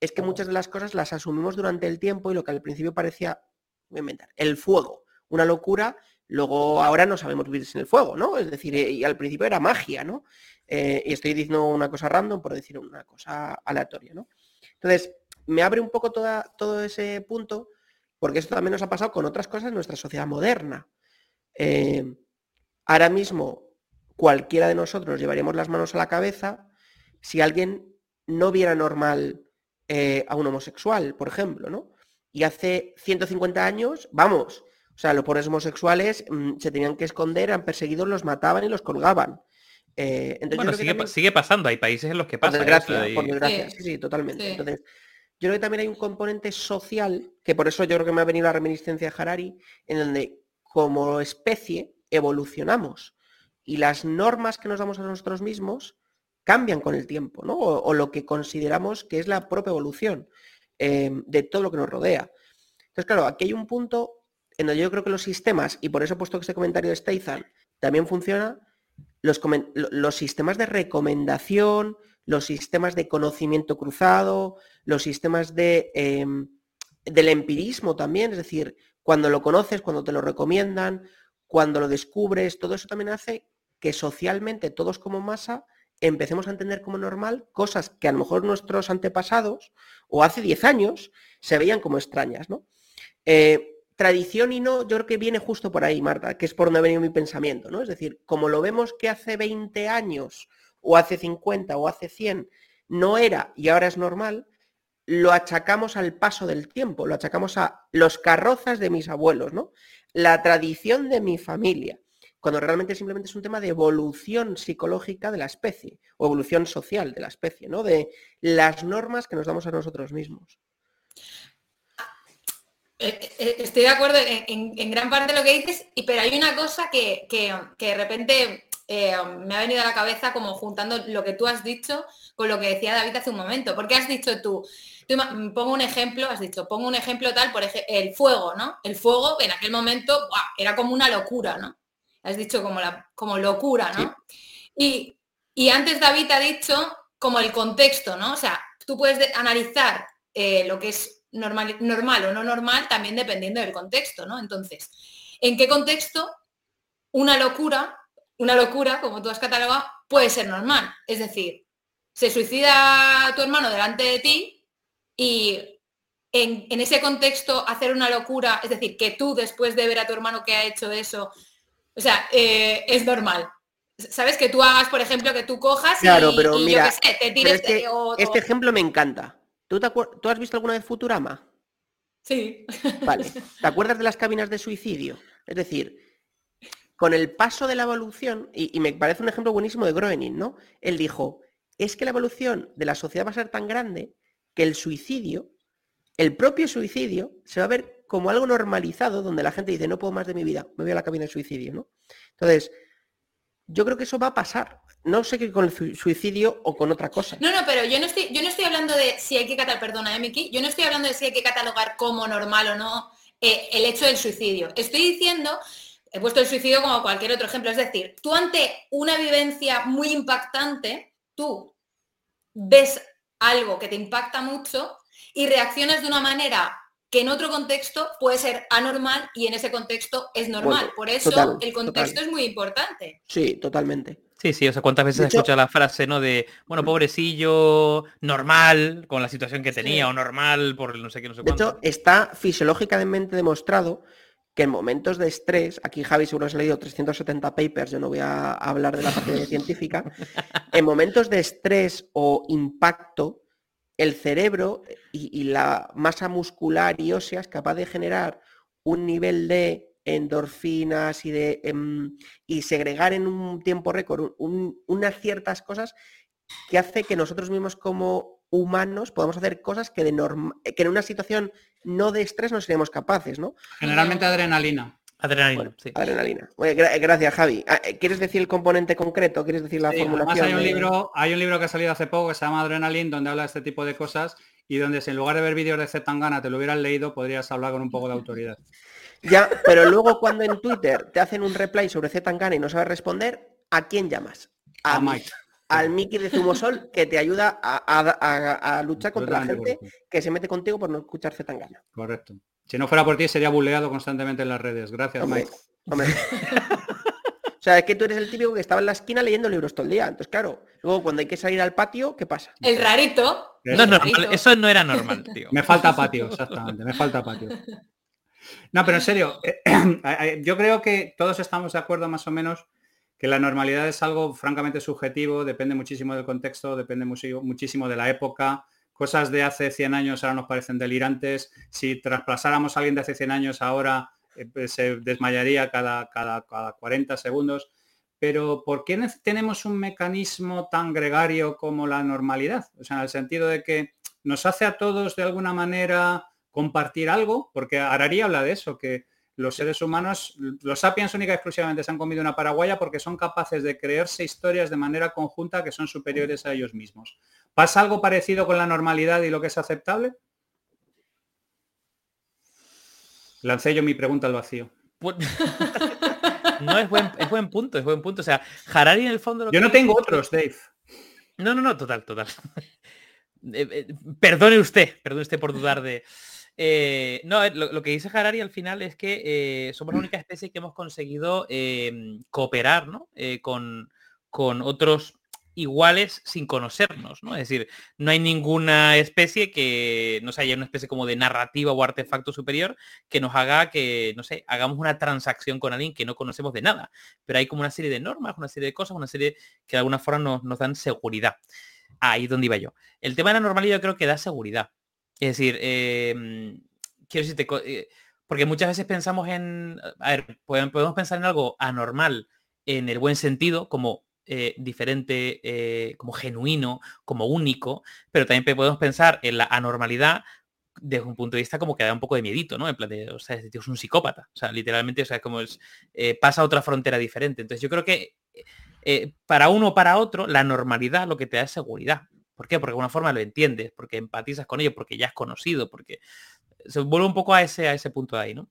es que muchas de las cosas las asumimos durante el tiempo y lo que al principio parecía, voy a inventar, el fuego, una locura, luego ahora no sabemos vivir sin el fuego, ¿no? Es decir, eh, y al principio era magia, ¿no? Eh, y estoy diciendo una cosa random por decir una cosa aleatoria, ¿no? Entonces, me abre un poco todo ese punto, porque esto también nos ha pasado con otras cosas en nuestra sociedad moderna. Eh, ahora mismo, cualquiera de nosotros llevaríamos las manos a la cabeza si alguien no viera normal a un homosexual, por ejemplo, ¿no? Y hace 150 años, vamos, o sea, los pobres homosexuales mm, se tenían que esconder, eran perseguidos, los mataban y los colgaban. Eh, bueno, sigue, pasando, hay países en los que pasa. Por desgracia, por desgracia. Sí, sí, totalmente. Entonces, yo creo que también hay un componente social, que por eso yo creo que me ha venido la reminiscencia de Harari, en donde como especie evolucionamos y las normas que nos damos a nosotros mismos cambian con el tiempo, ¿no? O, lo que consideramos que es la propia evolución eh, de todo lo que nos rodea. Entonces, claro, aquí hay un punto en donde yo creo que los sistemas, y por eso he puesto este comentario de Statham, también funciona, los, sistemas de recomendación, los sistemas de conocimiento cruzado, los sistemas de em, del empirismo también, es decir, cuando lo conoces, cuando te lo recomiendan, cuando lo descubres, todo eso también hace que socialmente todos como masa empecemos a entender como normal cosas que a lo mejor nuestros antepasados o hace 10 años se veían como extrañas, ¿no? Eh, tradición y no, yo creo que viene justo por ahí, Marta, que es por donde ha venido mi pensamiento, ¿no? Es decir, como lo vemos que hace 20 años o hace 50 o hace 100 no era y ahora es normal, lo achacamos al paso del tiempo, lo achacamos a los carrozas de mis abuelos, ¿no? La tradición de mi familia, cuando realmente simplemente es un tema de evolución psicológica de la especie o evolución social de la especie, ¿no? De las normas que nos damos a nosotros mismos. Eh, eh, estoy de acuerdo en, gran parte de lo que dices, pero hay una cosa que, de repente eh, me ha venido a la cabeza como juntando lo que tú has dicho con lo que decía David hace un momento. Porque has dicho tú, pongo un ejemplo, has dicho, pongo un ejemplo tal, por ejemplo, el fuego, ¿no? El fuego en aquel momento era como una locura, ¿no? Has dicho como, la, como locura, ¿no? Y, y, antes David ha dicho como el contexto, ¿no? O sea, tú puedes analizar lo que es normal, normal o no normal también dependiendo del contexto, ¿no? Entonces, ¿en qué contexto una locura, una locura, como tú has catalogado, puede ser normal? Es decir, se suicida tu hermano delante de ti y en, ese contexto hacer una locura, es decir, que tú después de ver a tu hermano que ha hecho eso, o sea, eh, es normal. ¿Sabes? Que tú hagas, por ejemplo, que tú cojas claro, pero mira, te tires... este ejemplo me encanta. ¿Tú, has visto alguna vez Futurama? Sí. Vale. (laughs) ¿Te acuerdas de las cabinas de suicidio? Es decir, con el paso de la evolución, y, me parece un ejemplo buenísimo de Groening, ¿no? Él dijo, es que la evolución de la sociedad va a ser tan grande que el suicidio, el propio suicidio, se va a ver como algo normalizado, donde la gente dice, no puedo más de mi vida, me voy a la cabina de suicidio, ¿no? Entonces, yo creo que eso va a pasar. No sé qué con el suicidio o con otra cosa. No, no, pero yo no estoy, yo no estoy hablando de si hay que catalogar, perdona, ¿eh, yo no estoy hablando de si hay que catalogar como normal o no eh, el hecho del suicidio. Estoy diciendo, he puesto el suicidio como cualquier otro ejemplo, es decir, tú ante una vivencia muy impactante, tú ves algo que te impacta mucho y reaccionas de una manera que en otro contexto puede ser anormal y en ese contexto es normal. Por eso el contexto es muy importante. Sí, totalmente. Sí, sí, o sea, ¿cuántas veces escucha la frase, no? De, bueno, pobrecillo, normal, con la situación que tenía, o normal, por no sé qué, no sé cuánto. De hecho, está fisiológicamente demostrado que en momentos de estrés, aquí Javi seguro has leído 370 papers, yo no voy a hablar de la parte científica, en (laughs) momentos de estrés o impacto, el cerebro y, la masa muscular y ósea es capaz de generar un nivel de endorfinas y de em, y segregar en un tiempo récord unas ciertas cosas que hace que nosotros mismos como humanos podamos hacer cosas que, de que en una situación no de estrés no seríamos capaces, ¿no? Generalmente adrenalina. Adrenalina, sí. Adrenalina. gracias, Javi. Ah, eh, ¿Quieres decir el componente concreto? ¿Quieres decir la formulación? hay un, libro, hay un libro que ha salido hace poco que se llama Adrenaline, donde habla de este tipo de cosas y donde si en lugar de ver vídeos de Zetangana te lo hubieras leído, podrías hablar con un poco de autoridad. Ya, pero luego cuando en Twitter te hacen un reply sobre Zetangana y no sabes responder, ¿a quién llamas? A, Mike. Al Mickey de Zumosol que te ayuda a, luchar contra la gente que se mete contigo por no escuchar Zetangana. Correcto. Si no fuera por ti, sería buleado constantemente en las redes. Gracias, Mike. (laughs) o sea, es que tú eres el típico que estaba en la esquina leyendo libros todo el día. Entonces, claro, luego cuando hay que salir al patio, ¿qué pasa? El rarito. No, no, eso no era normal, tío. Me falta patio, exactamente, me falta patio. (laughs) No, pero en serio, eh, (clears throat) yo creo que todos estamos de acuerdo más o menos que la normalidad es algo francamente subjetivo, depende muchísimo del contexto, depende muchísimo de la época, cosas de hace 100 años ahora nos parecen delirantes. Si trasplazáramos a alguien de hace 100 años ahora eh, pues, se desmayaría cada, cada, 40 segundos. Pero ¿por qué tenemos un mecanismo tan gregario como la normalidad? O sea, en el sentido de que nos hace a todos de alguna manera compartir algo, porque Arari habla de eso, que los seres humanos, los sapiens única y exclusivamente se han comido una paraguaya porque son capaces de creerse historias de manera conjunta que son superiores a ellos mismos. ¿Pasa algo parecido con la normalidad y lo que es aceptable? Lancé yo mi pregunta al vacío. (laughs) No, es buen, es buen punto, es buen punto. O sea, Harari en el fondo... yo no tengo otros, Dave. No, no, no, total, total. (laughs) Eh, eh, perdone usted, perdone usted por dudar de... Eh, no, lo, que dice Harari al final es que somos la única especie que hemos conseguido em, cooperar ¿no? con, con otros iguales sin conocernos, ¿no? Es decir, no hay ninguna especie que, no sé, haya una especie como de narrativa o artefacto superior que nos haga que, no sé, hagamos una transacción con alguien que no conocemos de nada. Pero hay como una serie de normas, una serie de cosas, una serie que de alguna forma nos, dan seguridad. Ahí es donde iba yo. El tema de la normalidad creo que da seguridad. Es decir, em, quiero decirte, eh, porque muchas veces pensamos en, a ver, podemos pensar en algo anormal en el buen sentido, como eh, diferente, eh, como genuino, como único, pero también podemos pensar en la anormalidad desde un punto de vista como que da un poco de miedito, ¿no? En plan de, o sea, este es un psicópata. O sea, literalmente, o sea, como es, pasa a otra frontera diferente. Entonces yo creo que para uno o para otro, la normalidad lo que te da es seguridad. ¿Por qué? Porque de alguna forma lo entiendes, porque empatizas con ello, porque ya has conocido, porque se vuelve un poco a ese, a ese punto de ahí, ¿no?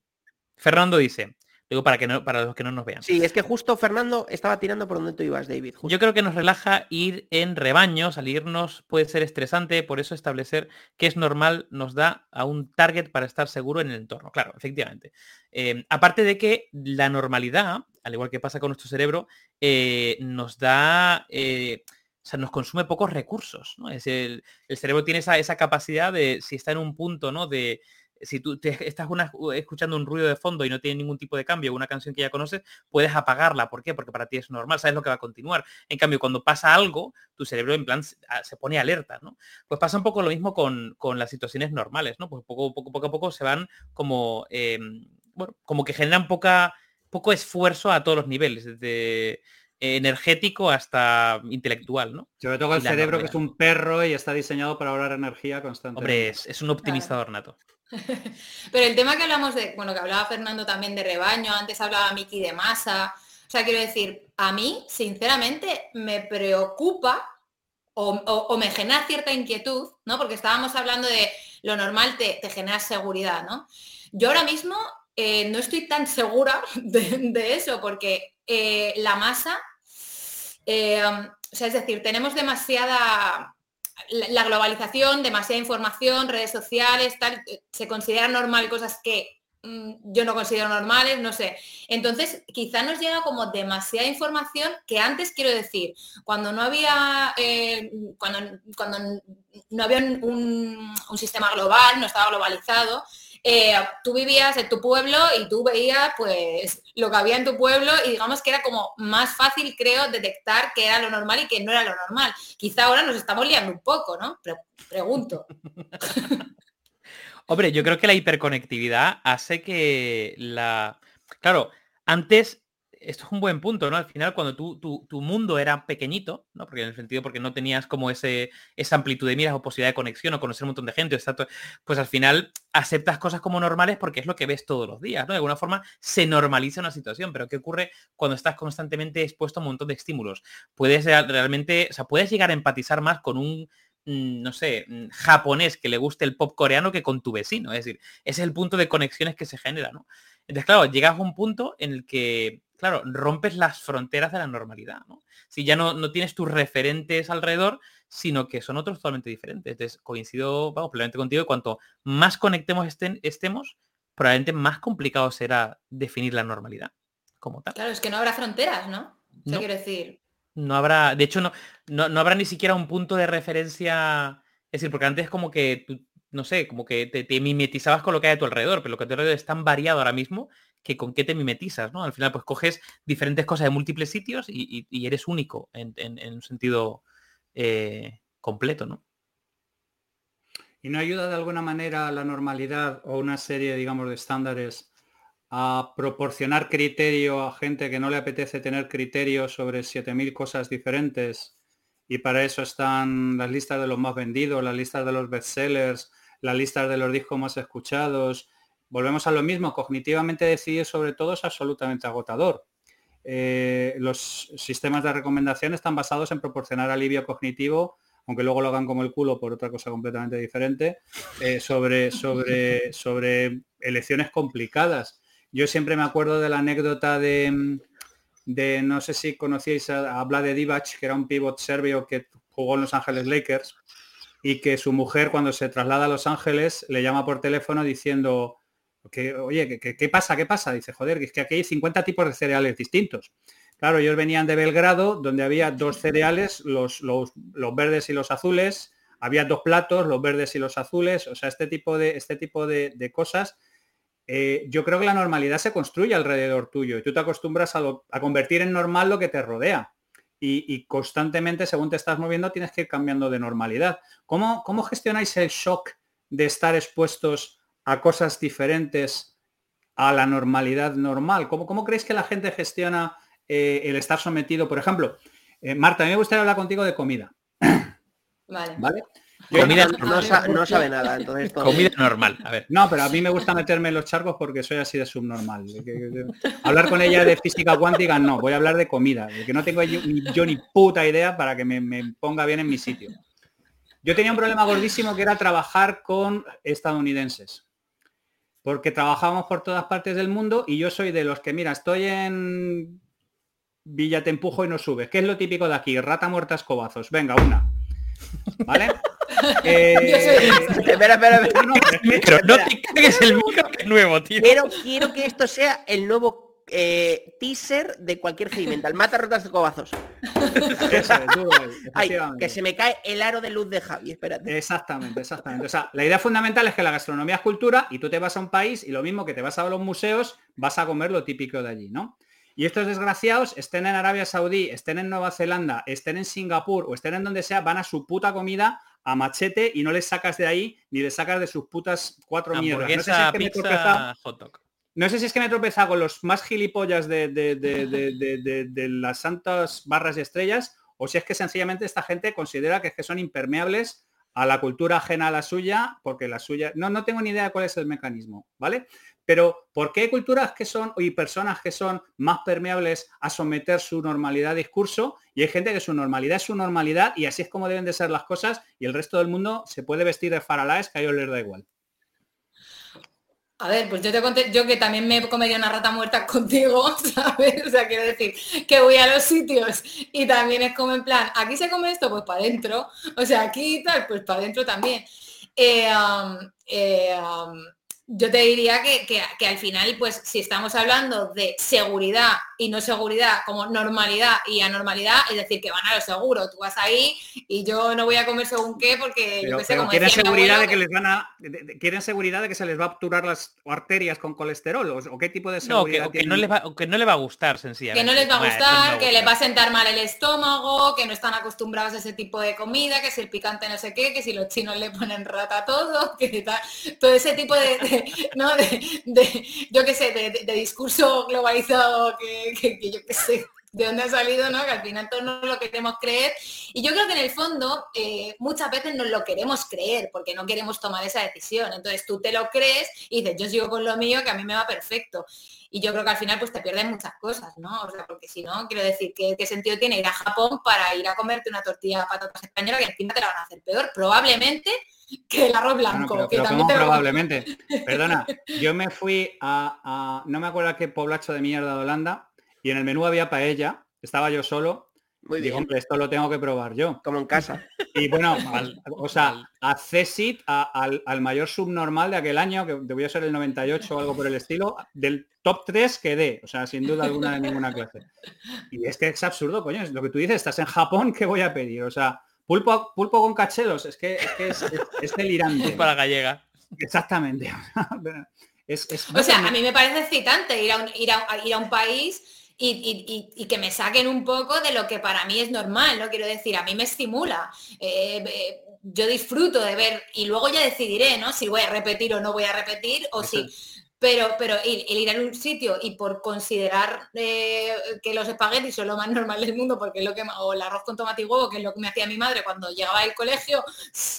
Fernando dice, Digo, para, que no, para los que no nos vean. Sí, es que justo Fernando estaba tirando por donde tú ibas, David. Yo creo que nos relaja ir en rebaño, salirnos puede ser estresante, por eso establecer que es normal nos da a un target para estar seguro en el entorno. Claro, efectivamente. Em, aparte de que la normalidad, al igual que pasa con nuestro cerebro, eh, nos da... Eh, o sea, nos consume pocos recursos, ¿no? Es el, cerebro tiene esa, capacidad de, si está en un punto, ¿no? De, si tú te estás escuchando un ruido de fondo y no tiene ningún tipo de cambio, una canción que ya conoces, puedes apagarla. ¿Por qué? Porque para ti es normal, sabes lo que va a continuar. En cambio, cuando pasa algo, tu cerebro en plan se ah, pone alerta, ¿no? Pues pasa un poco lo mismo con, las situaciones normales, ¿no? Pues poco, poco, poco a poco se van como, em, bueno, como que generan poca, poco esfuerzo a todos los niveles, desde energético hasta intelectual, ¿no? Sobre todo el cerebro que es un perro y está diseñado para ahorrar energía constantemente. Hombre, es, es un optimizador nato. (laughs) Pero el tema que hablamos de, bueno, que hablaba Fernando también de rebaño, antes hablaba Miki de masa, o sea, quiero decir, a mí, sinceramente, me preocupa o, me genera cierta inquietud, ¿no? Porque estábamos hablando de lo normal te, genera seguridad, ¿no? Yo ahora mismo eh, no estoy tan segura (laughs) de, eso, porque eh, la masa, eh, o sea, es decir, tenemos demasiada la globalización, demasiada información, redes sociales, tal, eh, se considera normal cosas que mm, yo no considero normales, no sé. Entonces, quizá nos llega como demasiada información que antes quiero decir, cuando no había, cuando, no había un, sistema global, no estaba globalizado, eh, tú vivías en tu pueblo y tú veías pues lo que había en tu pueblo y digamos que era como más fácil, creo, detectar qué era lo normal y qué no era lo normal. Quizá ahora nos estamos liando un poco, ¿no? Pregunto. (laughs) Hombre, yo creo que la hiperconectividad hace que la... Claro, antes esto es un buen punto, ¿no? Al final, cuando tú, tu, mundo era pequeñito, ¿no? Porque en el sentido, porque no tenías como ese, esa amplitud de miras o posibilidad de conexión o conocer un montón de gente, pues al final aceptas cosas como normales porque es lo que ves todos los días, ¿no? De alguna forma se normaliza una situación, pero ¿qué ocurre cuando estás constantemente expuesto a un montón de estímulos? Puedes realmente, o sea, puedes llegar a empatizar más con un mm, no sé, mm, japonés que le guste el pop coreano que con tu vecino. Es decir, ese es el punto de conexiones que se genera, ¿no? Entonces, claro, llegas a un punto en el que claro, rompes las fronteras de la normalidad, ¿no? Si ya no, no tienes tus referentes alrededor, sino que son otros totalmente diferentes. Entonces, coincido, vamos, plenamente contigo, cuanto más conectemos estén, estemos, probablemente más complicado será definir la normalidad como tal. Claro, es que no habrá fronteras, ¿no? no quiero decir. No habrá, de hecho, no, no, habrá ni siquiera un punto de referencia. Es decir, porque antes como que no sé, como que te, te, mimetizabas con lo que hay a tu alrededor, pero lo que a tu alrededor es tan variado ahora mismo que con qué te mimetizas, ¿no? Al final, pues coges diferentes cosas de múltiples sitios y, eres único en, un sentido eh, completo, ¿no? ¿Y no ayuda de alguna manera la normalidad o una serie, digamos, de estándares a proporcionar criterio a gente que no le apetece tener criterio sobre 7.000 cosas diferentes? Y para eso están las listas de los más vendidos, las listas de los bestsellers, las listas de los discos más escuchados, volvemos a lo mismo, cognitivamente decidir sobre todo es absolutamente agotador. Eh, los sistemas de recomendación están basados en proporcionar alivio cognitivo, aunque luego lo hagan como el culo por otra cosa completamente diferente, eh, sobre, sobre, sobre elecciones complicadas. Yo siempre me acuerdo de la anécdota de, de no sé si conocíais, habla de Divac, que era un pivot serbio que jugó en Los Ángeles Lakers y que su mujer cuando se traslada a Los Ángeles le llama por teléfono diciendo que, oye, ¿qué, pasa? ¿Qué pasa? Dice, joder, es que aquí hay 50 tipos de cereales distintos. Claro, ellos venían de Belgrado, donde había dos cereales, los, los, verdes y los azules, había dos platos, los verdes y los azules, o sea, este tipo de, este tipo de, cosas. Eh, yo creo que la normalidad se construye alrededor tuyo y tú te acostumbras a, a convertir en normal lo que te rodea. Y, constantemente, según te estás moviendo, tienes que ir cambiando de normalidad. ¿Cómo, cómo gestionáis el shock de estar expuestos a cosas diferentes a la normalidad normal? ¿Cómo, cómo creéis que la gente gestiona eh, el estar sometido, por ejemplo, eh, Marta, a mí me gustaría hablar contigo de comida. Vale. ¿Vale? comida no, sabe nada, entonces (laughs) Comida normal, a ver. (laughs) No, pero a mí me gusta meterme en los charcos porque soy así de subnormal. hablar con ella de física cuántica, no, voy a hablar de comida, que no tengo yo, ni puta idea para que me, me ponga bien en mi sitio. Yo tenía un problema gordísimo que era trabajar con estadounidenses porque trabajábamos por todas partes del mundo y yo soy de los que, mira, estoy en Villa te empujo y no subes. ¿Qué es lo típico de aquí? Rata muerta escobazos. Venga, una. ¿Vale? (laughs) Eh, espera, (laughs) espera, espera. No, pero no te cargues el micro que es nuevo, tío. Quiero, quiero que esto sea el nuevo eh, teaser de cualquier heavy. Mata ratas escobazos. que se me cae el aro de luz de Javi, espérate. Exactamente, exactamente. O sea, la idea fundamental es que la gastronomía es cultura y tú te vas a un país y lo mismo que te vas a los museos, vas a comer lo típico de allí, ¿no? Y estos desgraciados estén en Arabia Saudí, estén en Nueva Zelanda, estén en Singapur o estén en donde sea, van a su puta comida a machete y no les sacas de ahí ni les sacas de sus putas cuatro mierdas. No sé, si es que me no sé si es que me tropezado con los más gilipollas de, de, las santas barras y estrellas o si es que sencillamente esta gente considera que, es que son impermeables a la cultura ajena a la suya, porque la suya... No, no tengo ni idea de cuál es el mecanismo, ¿vale? Pero ¿por qué hay culturas que son y personas que son más permeables a someter su normalidad a discurso y hay gente que su normalidad es su normalidad y así es como deben de ser las cosas y el resto del mundo se puede vestir de faralaes que a ellos les da igual? A ver, pues yo te conté, yo que también me he comido una rata muerta (laughs) contigo, ¿sabes? O sea, quiero decir, que voy a los sitios y también es como en plan, aquí se come esto, pues para adentro. O sea, aquí tal, pues para adentro también. Eh, eh, yo te diría que, al final, pues si estamos hablando de seguridad y no seguridad como normalidad y anormalidad, es decir, que van a lo seguro, tú vas ahí y yo no voy a comer según qué porque yo sé, como quieren seguridad de que les van a quieren seguridad de que se les va a obturar las arterias con colesterol o, qué tipo de seguridad no, que, no les va, que no le va a gustar sencillamente. Que no les va a gustar, que les va a sentar mal el estómago, que no están acostumbrados a ese tipo de comida, que si el picante no sé qué, que si los chinos le ponen rata todo, (laughs) que tal, todo ese tipo de (laughs) ¿no? De, yo qué sé, de, discurso globalizado que, yo qué sé, de dónde ha salido, ¿no? Que al final todos no lo queremos creer. Y yo creo que en el fondo eh, muchas veces nos lo queremos creer porque no queremos tomar esa decisión. Entonces tú te lo crees y dices, yo sigo con lo mío, que a mí me va perfecto. Y yo creo que al final pues te pierdes muchas cosas, ¿no? O sea, porque si no, quiero decir, ¿qué, ¿qué, sentido tiene ir a Japón para ir a comerte una tortilla de patatas española que encima te la van a hacer peor? Probablemente que el arroz blanco. probablemente. Perdona, (laughs) yo me fui a, no me acuerdo a qué poblacho de mierda de Holanda y en el menú había paella, estaba yo solo. Muy digo, hombre, esto lo tengo que probar yo. Como en casa. Y bueno, (laughs) o sea, a CESIT, al, mayor subnormal de aquel año, que debió ser el 98 o algo por el estilo, del top 3 quedé, o sea, sin duda alguna de ninguna clase. Y es que es absurdo, coño, es lo que tú dices, estás en Japón, ¿qué voy a pedir? O sea, Pulpo, pulpo con cachelos, es que es, es, delirante. (laughs) para gallega. Exactamente. (laughs) o sea, a mí me parece excitante ir a un, ir a, ir a un país y, que me saquen un poco de lo que para mí es normal, ¿no? Quiero decir, a mí me estimula. Eh, eh, yo disfruto de ver y luego ya decidiré, ¿no? Si voy a repetir o no voy a repetir o si pero, pero el, ir a un sitio y por considerar eh, que los espaguetis son lo más normal del mundo, porque es lo que, o el arroz con tomate y huevo, que es lo que me hacía mi madre cuando llegaba al colegio,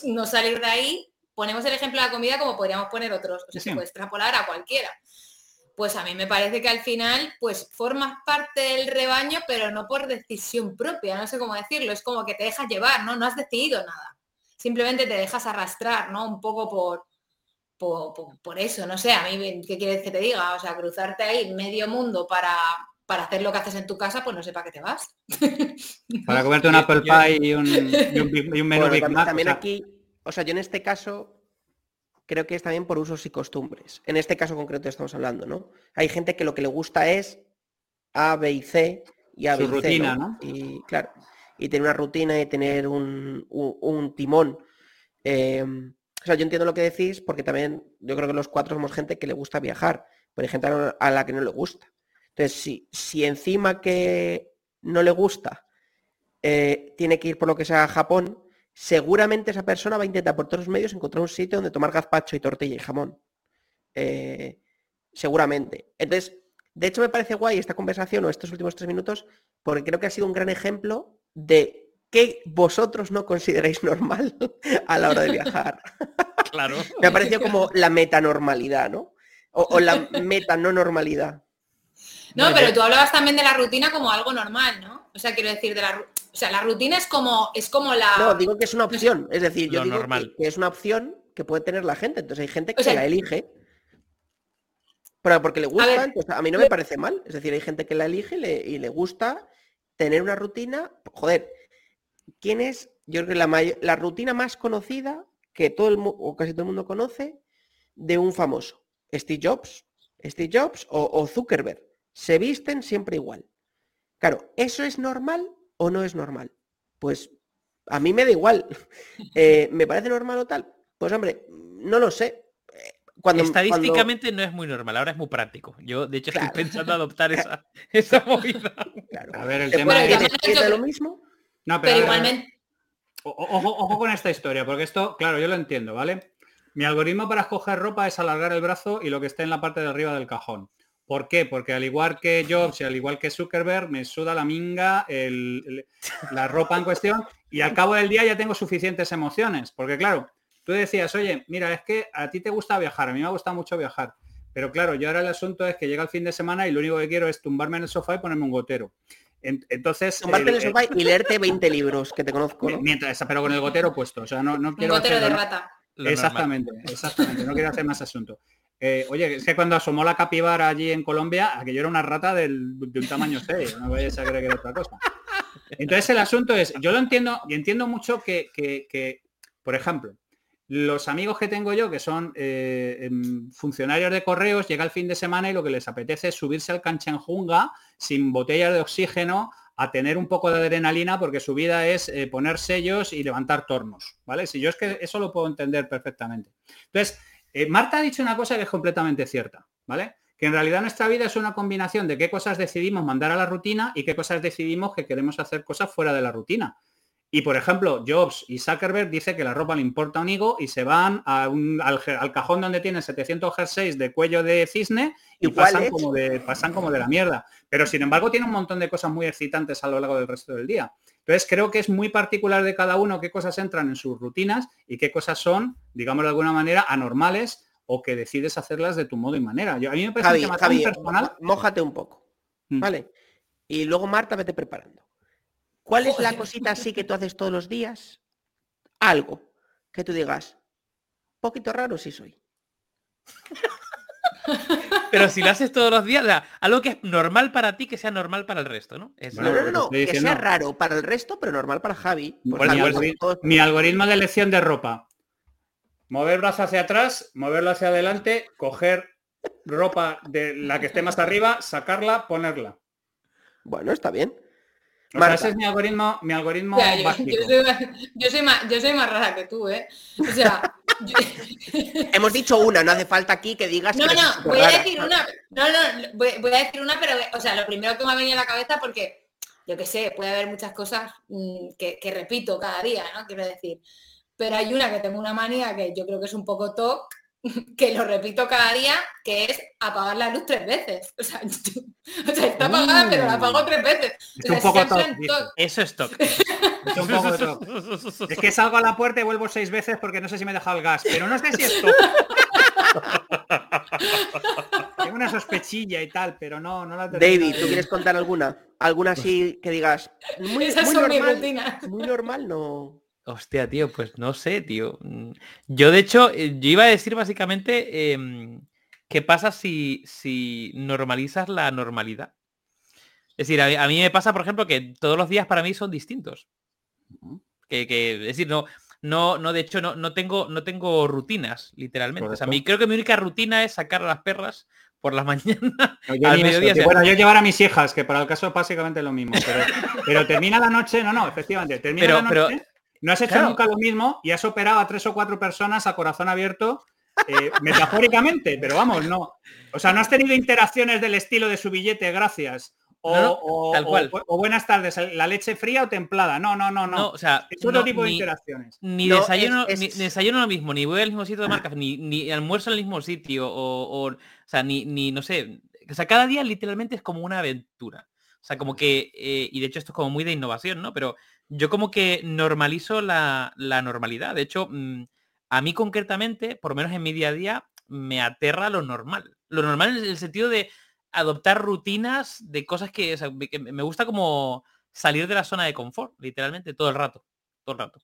no salir de ahí, ponemos el ejemplo de la comida como podríamos poner otros, o sea, se puede extrapolar a cualquiera. Pues a mí me parece que al final, pues formas parte del rebaño, pero no por decisión propia, no sé cómo decirlo, es como que te dejas llevar, ¿no? No has decidido nada. Simplemente te dejas arrastrar, ¿no? Un poco por, por, eso, no sé, a mí, ¿qué quieres que te diga? O sea, cruzarte ahí medio mundo para, para hacer lo que haces en tu casa, pues no sé para qué te vas. (laughs) Para comerte un apple pie y un, y un, menú También aquí, o sea, yo en este caso creo que es también por usos y costumbres. En este caso concreto estamos hablando, ¿no? Hay gente que lo que le gusta es A, B y C y A, B Su y C, rutina, ¿no? Y claro, y tener una rutina y tener un, un- un timón. Eh, o sea, yo entiendo lo que decís porque también yo creo que los cuatro somos gente que le gusta viajar, pero hay gente a la que no le gusta. Entonces, si, si encima que no le gusta eh, tiene que ir por lo que sea a Japón, seguramente esa persona va a intentar por todos los medios encontrar un sitio donde tomar gazpacho y tortilla y jamón. Eh, seguramente. Entonces, de hecho me parece guay esta conversación o estos últimos tres minutos porque creo que ha sido un gran ejemplo de qué vosotros no consideráis normal (laughs) a la hora de viajar. (laughs) Claro. (laughs) Me ha parecido como la metanormalidad, ¿no? O, o la meta no normalidad. No, pero tú hablabas también de la rutina como algo normal, ¿no? O sea, quiero decir, de la, o sea, la rutina es como, es como la... No, digo que es una opción. Es decir, yo Lo digo normal. que, que es una opción que puede tener la gente. Entonces hay gente que O sea, la elige. Pero porque le gusta, ver, entonces a mí no me parece mal. Es decir, hay gente que la elige y le, y le gusta tener una rutina. Joder, ¿quién es? Yo creo que la, la rutina más conocida que todo el o casi todo el mundo conoce de un famoso. Steve Jobs. Steve Jobs o, o Zuckerberg. Se visten siempre igual. Claro, ¿eso es normal o no es normal? Pues a mí me da igual. (laughs) Eh, ¿Me parece normal o tal? Pues hombre, no lo sé. Eh, Cuando, cuando- Estadísticamente no es muy normal, ahora es muy práctico. Yo, de hecho, Claro. estoy pensando adoptar (laughs) esa, esa movida. claro, A ver, el ¿te tema es... lo mismo? No, pero igualmente... Ojo, ojo con esta historia, porque esto, claro, yo lo entiendo, ¿vale? Mi algoritmo para escoger ropa es alargar el brazo y lo que esté en la parte de arriba del cajón. ¿Por qué? Porque al igual que Jobs y al igual que Zuckerberg, me suda la minga el- el- la ropa en cuestión y al cabo del día ya tengo suficientes emociones. Porque claro, tú decías, oye, mira, es que a ti te gusta viajar, a mí me gusta mucho viajar. Pero claro, yo ahora el asunto es que llega el fin de semana y lo único que quiero es tumbarme en el sofá y ponerme un gotero. En- Entonces, Tumbarte en el- el sofá y leerte 20 libros que te conozco. ¿no? Mientras, pero con el gotero puesto. O sea, no, no Un quiero normal. Exactamente, exactamente. No quiero hacer más asunto. Eh, oye, es que cuando asomó la capibara allí en Colombia, aquello era una rata del- de un tamaño serio, no vayáis a creer que era otra cosa. Entonces el asunto es, yo lo entiendo y entiendo mucho que, que- que, por ejemplo, los amigos que tengo yo, que son eh, em, funcionarios de correos, llega el fin de semana y lo que les apetece es subirse al Canchenjunga sin botellas de oxígeno a tener un poco de adrenalina porque su vida es eh, poner sellos y levantar tornos, ¿vale? Si yo es que eso lo puedo entender perfectamente. Entonces, eh, Marta ha dicho una cosa que es completamente cierta, ¿vale? Que en realidad nuestra vida es una combinación de qué cosas decidimos mandar a la rutina y qué cosas decidimos que queremos hacer cosas fuera de la rutina. Y por ejemplo, Jobs y Zuckerberg dice que la ropa le importa un higo y se van a un- al, cajón donde tienen 700 jerseys de cuello de cisne y pasan como, de, pasan como de la mierda. Pero sin embargo tiene un montón de cosas muy excitantes a lo largo del resto del día. Entonces creo que es muy particular de cada uno qué cosas entran en sus rutinas y qué cosas son, digamos de alguna manera, anormales o que decides hacerlas de tu modo y manera. Yo, a mí me parece Javi, que Javi, personal. mójate un poco. Mm. ¿Vale? Y luego Marta, vete preparando. ¿Cuál es la cosita así que tú haces todos los días? Algo que tú digas, poquito raro sí soy. (laughs) Pero si lo haces todos los días, o sea, algo que es normal para ti, que sea normal para el resto, ¿no? Es Bueno, no, no, no, que sea raro para el resto, pero normal para Javi. Pues Javi, todos- mi algoritmo de elección de ropa. Mover brazo hacia atrás, moverlo hacia adelante, coger ropa de la que esté más arriba, sacarla, ponerla. Bueno, está bien. Marta. ese es mi algoritmo, mi algoritmo yo, básico. yo soy, más- yo soy más, yo soy más rara que tú, ¿eh? O sea, yo- (laughs) Hemos dicho una, no hace falta aquí que digas no, que no, voy a decir una, no, no, voy, voy a decir una, pero, o sea, lo primero que me ha venido a la cabeza porque, yo qué sé, puede haber muchas cosas mm, que, que repito cada día, ¿no? Quiero decir, pero hay una que tengo una manía que yo creo que es un poco toc, (laughs) que lo repito cada día, que es apagar la luz tres veces. (laughs) O sea, (laughs) o sea, está apagada, pero la apago tres veces. Es un poco. Eso es toc. Es un poco de toc. Es que salgo a la puerta y vuelvo seis veces porque no sé si me he dejado el gas, pero no sé si esto. Tengo una sospechilla y tal, pero no, no la termino David, de- ¿tú quieres contar alguna? ¿Alguna así que digas? Muy, Esas muy son normal, rutinas. muy normal, no. Hostia, tío, pues no sé, tío. Mm, Yo, de hecho, eh, yo iba a decir básicamente em, qué pasa si, si normalizas la normalidad. Es decir, a, mí- a mí me pasa, por ejemplo, que todos los días para mí son distintos. Que, que- es decir, no, no, no, de hecho, no, no tengo, no tengo rutinas, literalmente. O sea, Correcto. mi, creo que mi única rutina es sacar a las perras por las (laughs) mañanas No, yo al eso, mediodía. tío. o sea, bueno, yo llevar a mis hijas, que para el caso es básicamente lo mismo. Pero, pero termina la noche, no, no, efectivamente, termina Pero- la pero- no has hecho claro. nunca lo mismo y has operado a tres o cuatro personas a corazón abierto, eh, (laughs) metafóricamente, pero vamos, no. O sea, no has tenido interacciones del estilo de su billete, gracias. O, No, no, o- tal cual. o buenas tardes, la leche fría o templada. No, no, no, no. no, o sea, es otro no, tipo de ni- interacciones. Ni No, desayuno, es- es- ni desayuno lo mismo, ni voy al mismo sitio de marcas, ni, ni almuerzo en el mismo sitio, o, o, o sea, ni, ni, no sé. O sea, cada día literalmente es como una aventura. O sea, como que, eh, y de hecho esto es como muy de innovación, ¿no? Pero yo como que normalizo la, la normalidad. De hecho, mm, a mí concretamente, por lo menos en mi día a día, me aterra lo normal. Lo normal en el sentido de adoptar rutinas de cosas que, o sea, que me gusta como salir de la zona de confort, literalmente, todo el rato. Todo el rato.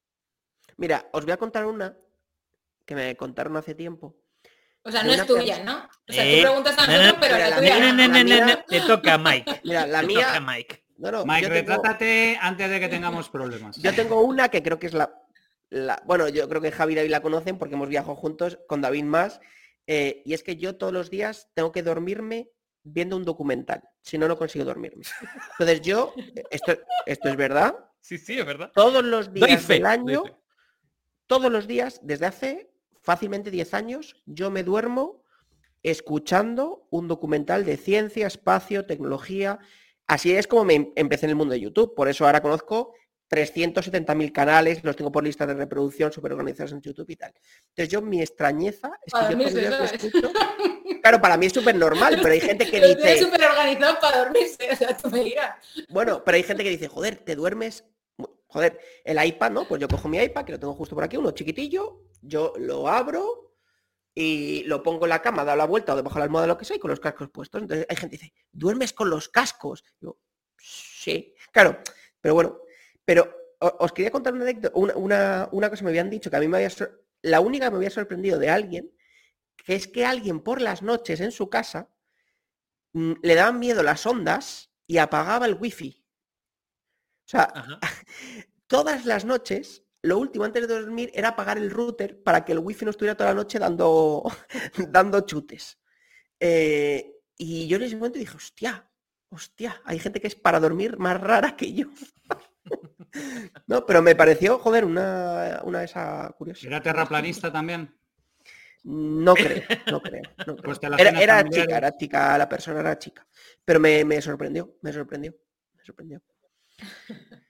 Mira, os voy a contar una que me contaron hace tiempo. O sea, De no es tuya, ¿no? O sea, Eh, tú preguntas a no, nosotros, no, pero la la tuya mía- no. Te toca Mike. Mira, la Te mía. toca Mike. No, no, Mike, yo tengo, retrátate antes de que tengamos problemas. yo tengo una que creo que es la, la- Bueno, yo creo que Javi y David la conocen porque hemos viajado juntos con David más. eh, y es que yo todos los días tengo que dormirme viendo un documental. Si no, no consigo dormirme. Entonces yo, esto, esto es verdad, Sí, sí, es verdad. todos los Doy días fe. del doy año, fe. todos los días, desde hace fácilmente 10 años, yo me duermo escuchando un documental de ciencia, espacio, tecnología. Así es como me em- empecé en el mundo de YouTube. Por eso ahora conozco 370.000 canales, los tengo por listas de reproducción súper organizados en YouTube y tal. Entonces yo mi extrañeza es que Para yo dormirse, me ¿sabes? escucho. (laughs) Claro, para mí es súper normal, pero hay gente que dice, súper organizados para dormirse, o sea, tú me dirás. bueno, pero hay gente que dice, joder, te duermes. Joder, el iPad, ¿no? Pues yo cojo mi iPad, que lo tengo justo por aquí, uno chiquitillo, yo lo abro y lo pongo en la cama, da la vuelta o debajo de la almohada, lo que sea, y con los cascos puestos. Entonces hay gente que dice, ¿duermes con los cascos? Yo, sí, claro, pero bueno, pero os quería contar una una, una, una cosa que me habían dicho que a mí me había, la única que me había sorprendido de alguien, que es que alguien por las noches en su casa mm, le daban miedo las ondas y apagaba el wifi. O sea, Ajá. (laughs) todas las noches, lo último antes de dormir era apagar el router para que el wifi no estuviera toda la noche dando, (laughs) dando chutes. Eh, y yo en ese momento dije, hostia, hostia, hay gente que es para dormir más rara que yo. (laughs) no, pero me pareció, joder, una, una de esas curiosas. ¿Era terraplanista también? No creo, no creo. no creo. Pues Era, chica, era chica, la persona era chica. Pero me, me sorprendió, me sorprendió, me sorprendió. (laughs)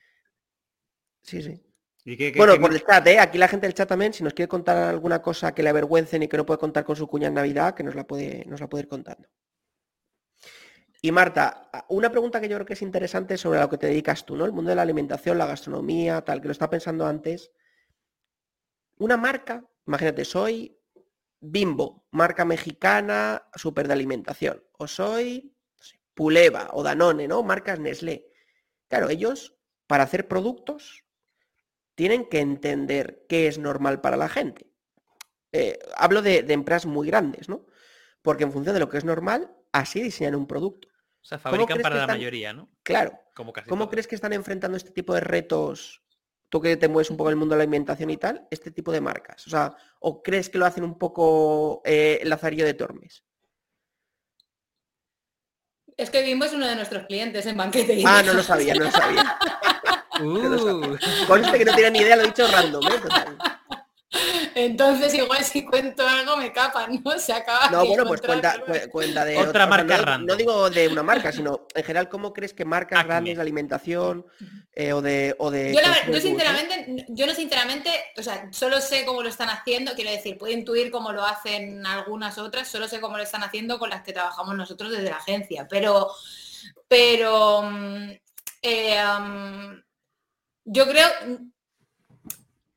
Sí, sí. ¿Y qué- qué- Bueno, qué por el chat, ¿eh? Aquí la gente del chat también, si nos quiere contar alguna cosa que le avergüencen y que no puede contar con su cuña en Navidad, que nos la puede, nos la puede ir contando. Y Marta, una pregunta que yo creo que es interesante sobre lo que te dedicas tú, ¿no? El mundo de la alimentación, la gastronomía, tal, que lo estaba pensando antes. Una marca, imagínate, soy Bimbo, marca mexicana, súper de alimentación. O soy no sé, Puleva o Danone, ¿no? Marcas Nestlé. Claro, ellos, para hacer productos, tienen que entender qué es normal para la gente. Eh, hablo de, de empresas muy grandes, ¿no? Porque en función de lo que es normal, así diseñan un producto. O sea, ¿Cómo fabrican para la están- mayoría, ¿no? Claro, Como casi ¿cómo todo. crees que están enfrentando este tipo de retos? Tú que te mueves un poco en el mundo de la alimentación y tal, este tipo de marcas. O sea, ¿o crees que lo hacen un poco eh, Lazarillo de Tormes? Es que Bimbo es uno de nuestros clientes en banquete. Ah, no lo sabía, no lo sabía. (laughs) Uh, (laughs) Conste que no tenía ni idea, lo he dicho random, ¿eh? Total. Entonces igual si cuento algo me capan, ¿no? Se acaba No, de bueno, pues cuenta, encontrar, cu- cuenta de Otra marca no, random. no digo de una marca, sino en general, ¿cómo crees que marcas Acme. grandes de alimentación eh, o de o de Yo, la yo sinceramente, yo no sinceramente, o sea, solo sé cómo lo están haciendo, quiero decir, puedo intuir cómo lo hacen algunas otras, solo sé cómo lo están haciendo con las que trabajamos nosotros desde la agencia, pero, pero mm, eh, mm, yo creo,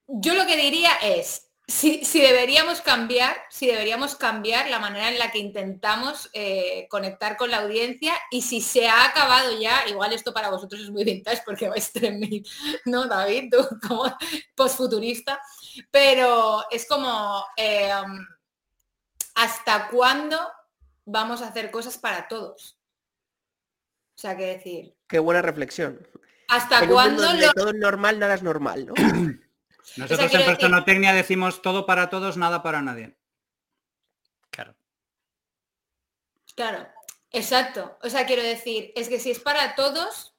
yo lo que diría es, si, si deberíamos cambiar, si deberíamos cambiar la manera en la que intentamos eh, conectar con la audiencia y si se ha acabado ya, igual esto para vosotros es muy vintage porque vais 3000, ¿no, David? Tú como postfuturista, pero es como, eh, ¿hasta cuándo vamos a hacer cosas para todos? O sea, qué decir, Qué buena reflexión. ¿Hasta cuándo lo todo es normal, nada es normal, ¿no? (clears throat) Nosotros en Personotecnia decimos todo para todos, nada para nadie. Claro. Claro, exacto. O sea, quiero decir, es que si es para todos,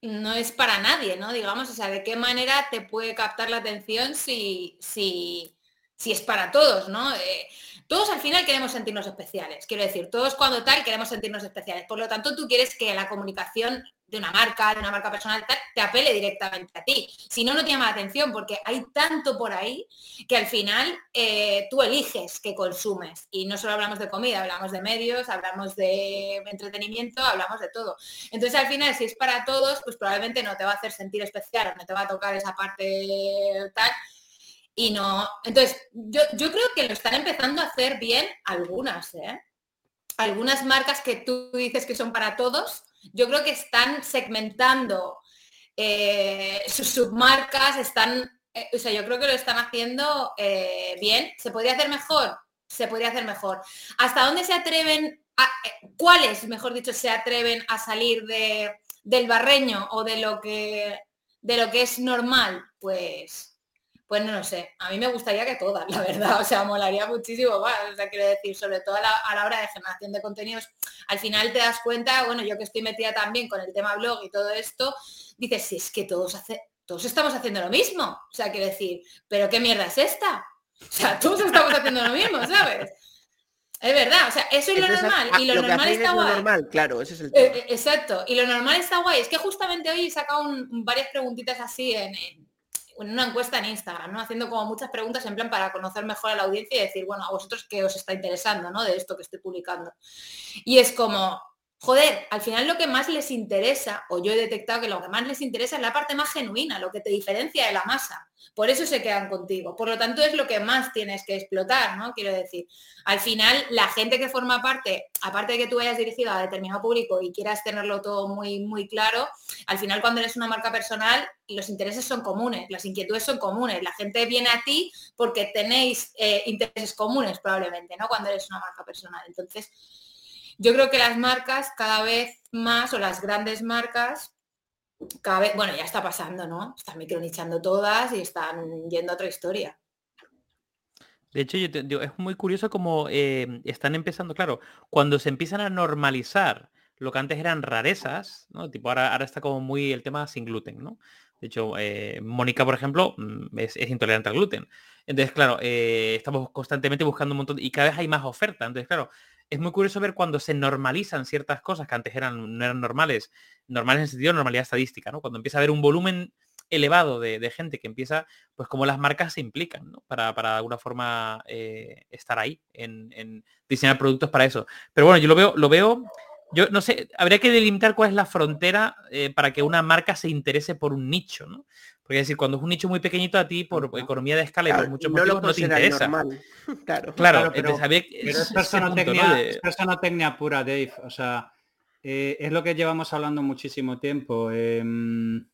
no es para nadie, ¿no? Digamos, o sea, ¿de qué manera te puede captar la atención si, si, si es para todos, ¿no? Eh, todos al final queremos sentirnos especiales, quiero decir, todos cuando tal queremos sentirnos especiales. Por lo tanto, tú quieres que la comunicación de una marca, de una marca personal, te apele directamente a ti. Si no, no te llama la atención porque hay tanto por ahí que al final eh, tú eliges qué consumes. Y no solo hablamos de comida, hablamos de medios, hablamos de entretenimiento, hablamos de todo. Entonces, al final, si es para todos, pues probablemente no te va a hacer sentir especial, no te va a tocar esa parte tal y no. Entonces, yo, creo que lo están empezando a hacer bien algunas, ¿eh? Algunas marcas que tú dices que son para todos, yo creo que están segmentando eh, sus submarcas, están, eh, o sea, yo creo que lo están haciendo bien. ¿Se podría hacer mejor? Se podría hacer mejor. ¿Hasta dónde se atreven, cuáles, mejor dicho, se atreven a salir de, del barreño o de lo que de lo que es normal? Pues pues no lo sé, a mí me gustaría que todas, la verdad, o sea, molaría muchísimo más, o sea, quiero decir, sobre todo a la, hora de generación de contenidos, al final te das cuenta, bueno, yo que estoy metida también con el tema blog y todo esto, dices, si es que todos, hace, todos estamos haciendo lo mismo, o sea, quiero decir, pero ¿qué mierda es esta? O sea, (laughs) todos estamos haciendo lo mismo, ¿sabes? Es verdad, o sea, eso es lo normal. y lo, normal está guay. normal, claro, ese es el eh, tema. Eh, exacto. Y lo normal está guay. Es que justamente hoy he sacado varias preguntitas así en, en una encuesta en Instagram, ¿no? Haciendo como muchas preguntas en plan para conocer mejor a la audiencia y decir, bueno, a vosotros qué os está interesando, ¿no? De esto que estoy publicando. Y es como, joder, al final lo que más les interesa, o yo he detectado que lo que más les interesa es la parte más genuina, lo que te diferencia de la masa. Por eso se quedan contigo. Por lo tanto, es lo que más tienes que explotar, ¿no? Quiero decir, al final, la gente que forma parte, aparte de que tú hayas dirigido a determinado público y quieras tenerlo todo muy, muy claro, al final cuando eres una marca personal, los intereses son comunes, las inquietudes son comunes. La gente viene a ti porque tenéis eh, intereses comunes probablemente, ¿no? Cuando eres una marca personal. Entonces, yo creo que las marcas cada vez más, o las grandes marcas, cada vez, bueno, ya está pasando, ¿no? Están micronichando todas y están yendo a otra historia. De hecho, yo es muy curioso como eh, están empezando, claro, cuando se empiezan a normalizar lo que antes eran rarezas, ¿no? Tipo, ahora, ahora está como muy el tema sin gluten, ¿no? De hecho, eh, Mónica, por ejemplo, mm, es, intolerante al gluten. Entonces, claro, eh, estamos constantemente buscando un montón y cada vez hay más oferta. Entonces, claro, es muy curioso ver cuando se normalizan ciertas cosas que antes eran, no eran normales, normales en el sentido de normalidad estadística, ¿no? Cuando empieza a haber un volumen elevado de, gente que empieza, pues como las marcas se implican, ¿no? Para, para de alguna forma eh, estar ahí, en, diseñar productos para eso. Pero bueno, yo lo veo, lo veo, yo no sé, habría que delimitar cuál es la frontera eh, para que una marca se interese por un nicho, ¿no? Porque es decir, cuando es un nicho muy pequeñito a ti, por economía de escala y por muchos no motivos, no te interesa. (laughs) Claro, claro, pero, es, (laughs) personotecnia, pura, Dave. O sea, eh, es lo que llevamos hablando muchísimo tiempo. Em,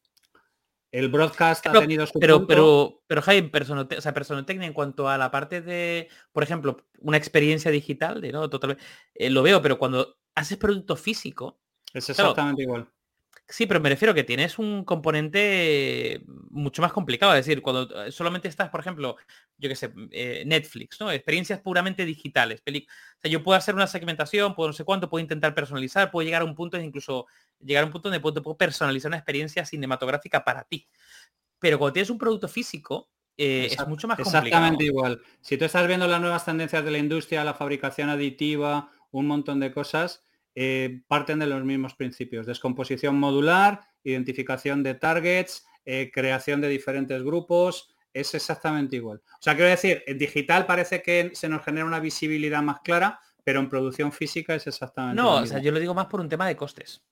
el broadcast ha tenido su pero, Pero, pero Jaime, o sea, personotecnia en cuanto a la parte de, por ejemplo, una experiencia digital, de, ¿no? Total, eh, lo veo, pero cuando haces producto físico... Es exactamente igual. Sí, pero me refiero que tienes un componente mucho más complicado. Es decir, cuando eh, solamente estás, por ejemplo, yo qué sé, eh, Netflix, ¿no? Experiencias puramente digitales. o sea, yo puedo hacer una segmentación, puedo no sé cuánto, puedo intentar personalizar, puedo llegar a un punto, incluso llegar a un punto donde puedo, personalizar una experiencia cinematográfica para ti. Pero cuando tienes un producto físico, eh, es mucho más complicado. Exactamente igual. Si tú estás viendo las nuevas tendencias de la industria, la fabricación aditiva, un montón de cosas, eh, parten de los mismos principios. Descomposición modular, identificación de targets, eh, creación de diferentes grupos, es exactamente igual. O sea, quiero decir, en digital parece que se nos genera una visibilidad más clara, pero en producción física es exactamente No, o sea, yo lo digo más por un tema de costes.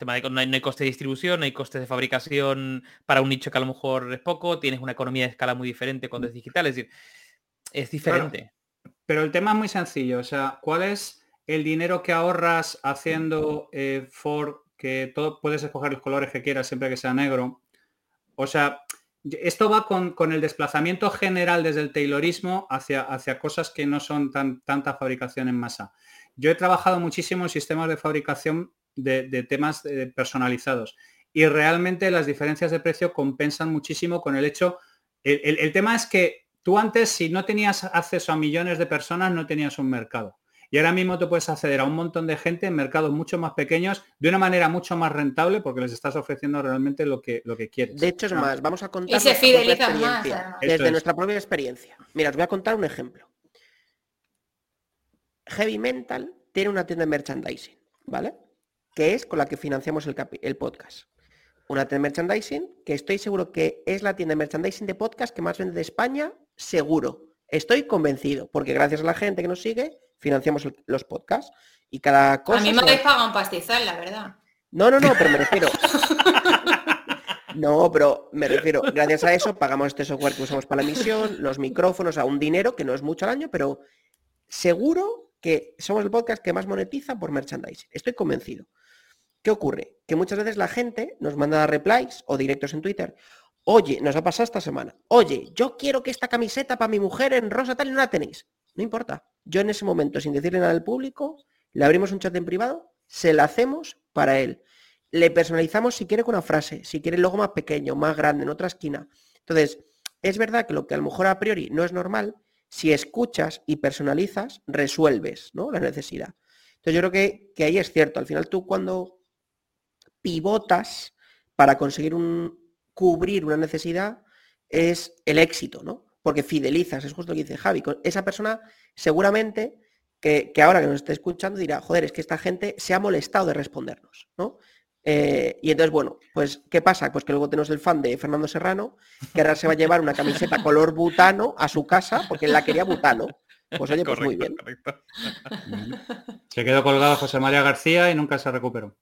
no, hay, coste de distribución, no hay coste de fabricación para un nicho que a lo mejor es poco, tienes una economía de escala muy diferente cuando es digital, es decir, es diferente. pero el tema es muy sencillo, o sea, ¿cuál es el dinero que ahorras haciendo eh, for que todo, puedes escoger los colores que quieras siempre que sea negro. O sea, esto va con, el desplazamiento general desde el taylorismo hacia, hacia cosas que no son tan, tanta fabricación en masa. Yo he trabajado muchísimo en sistemas de fabricación de, temas eh, personalizados y realmente las diferencias de precio compensan muchísimo con el hecho El, el- el tema es que tú antes, si no tenías acceso a millones de personas, no tenías un mercado. Y ahora mismo tú puedes acceder a un montón de gente en mercados mucho más pequeños, de una manera mucho más rentable, porque les estás ofreciendo realmente lo que, lo que quieres. De hecho, es más, vamos a contar Y se fidelizan más, además. Desde es. nuestra propia experiencia. Mira, os voy a contar un ejemplo. Heavy Mental tiene una tienda de merchandising, ¿vale? Que es con la que financiamos el, el podcast. Una tienda de merchandising que estoy seguro que es la tienda de merchandising de podcast que más vende de España, seguro. Estoy convencido, porque gracias a la gente que nos sigue, financiamos los podcasts. Y cada cosa... A mí me habéis pagado un pastizal, la verdad. no, no, no, pero me refiero. (laughs) No, pero me refiero, gracias a eso pagamos este software que usamos para la emisión, los micrófonos, a un dinero que no es mucho al año, pero seguro que somos el podcast que más monetiza por merchandising. Estoy convencido. ¿Qué ocurre? Que muchas veces la gente nos manda replies o directos en Twitter. Oye, nos ha pasado esta semana. Oye, yo quiero que esta camiseta para mi mujer en rosa tal y no la tenéis. No importa. Yo en ese momento, sin decirle nada al público, le abrimos un chat en privado, se la hacemos para él. Le personalizamos si quiere con una frase, si quiere el logo más pequeño, más grande, en otra esquina. Entonces, es verdad que lo que a lo mejor a priori no es normal, si escuchas y personalizas, resuelves ¿no? la necesidad. Entonces yo creo que, que ahí es cierto. Al final tú cuando pivotas para conseguir un, cubrir una necesidad es el éxito, ¿no? Porque fidelizas, es justo lo que dice Javi. Esa persona seguramente que, que ahora que nos esté escuchando dirá, joder, es que esta gente se ha molestado de respondernos, ¿no? Eh, y entonces, bueno, pues, ¿qué pasa? Pues que luego tenemos el fan de Fernando Serrano, que ahora se va a llevar una camiseta color butano a su casa porque él la quería butano. Pues oye, pues muy bien. correcto. (laughs) Se quedó colgado José María García y nunca se recuperó.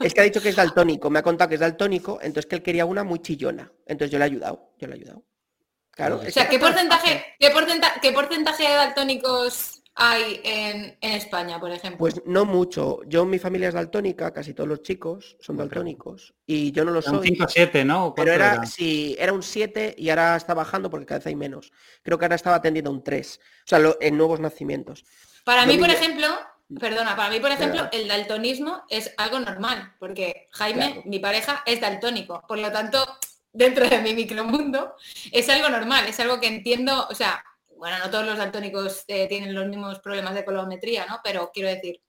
Es que ha dicho que es daltónico, me ha contado que es daltónico, entonces que él quería una muy chillona. Entonces yo le he ayudado, yo le he ayudado. Claro, O sea, que- ¿qué porcentaje, qué porcenta- qué porcentaje de daltónicos hay en, en España, por ejemplo? Pues no mucho. Yo, mi familia es daltónica, casi todos los chicos son daltónicos. Y yo no lo soy. 5 o 7, ¿no? Pero ¿Cuánto era, era? sí, era un 7 y ahora está bajando porque cada vez hay menos. Creo que ahora estaba atendiendo un 3. O sea, lo- en nuevos nacimientos. Para yo mí, por ejemplo, perdona, para mí, por ejemplo, el daltonismo es algo normal, porque Jaime, Claro. mi pareja, es daltónico. Por lo tanto, dentro de mi micromundo, es algo normal, es algo que entiendo, o sea, bueno, no todos los daltónicos eh, tienen los mismos problemas de colorimetría, ¿no? Pero quiero decir,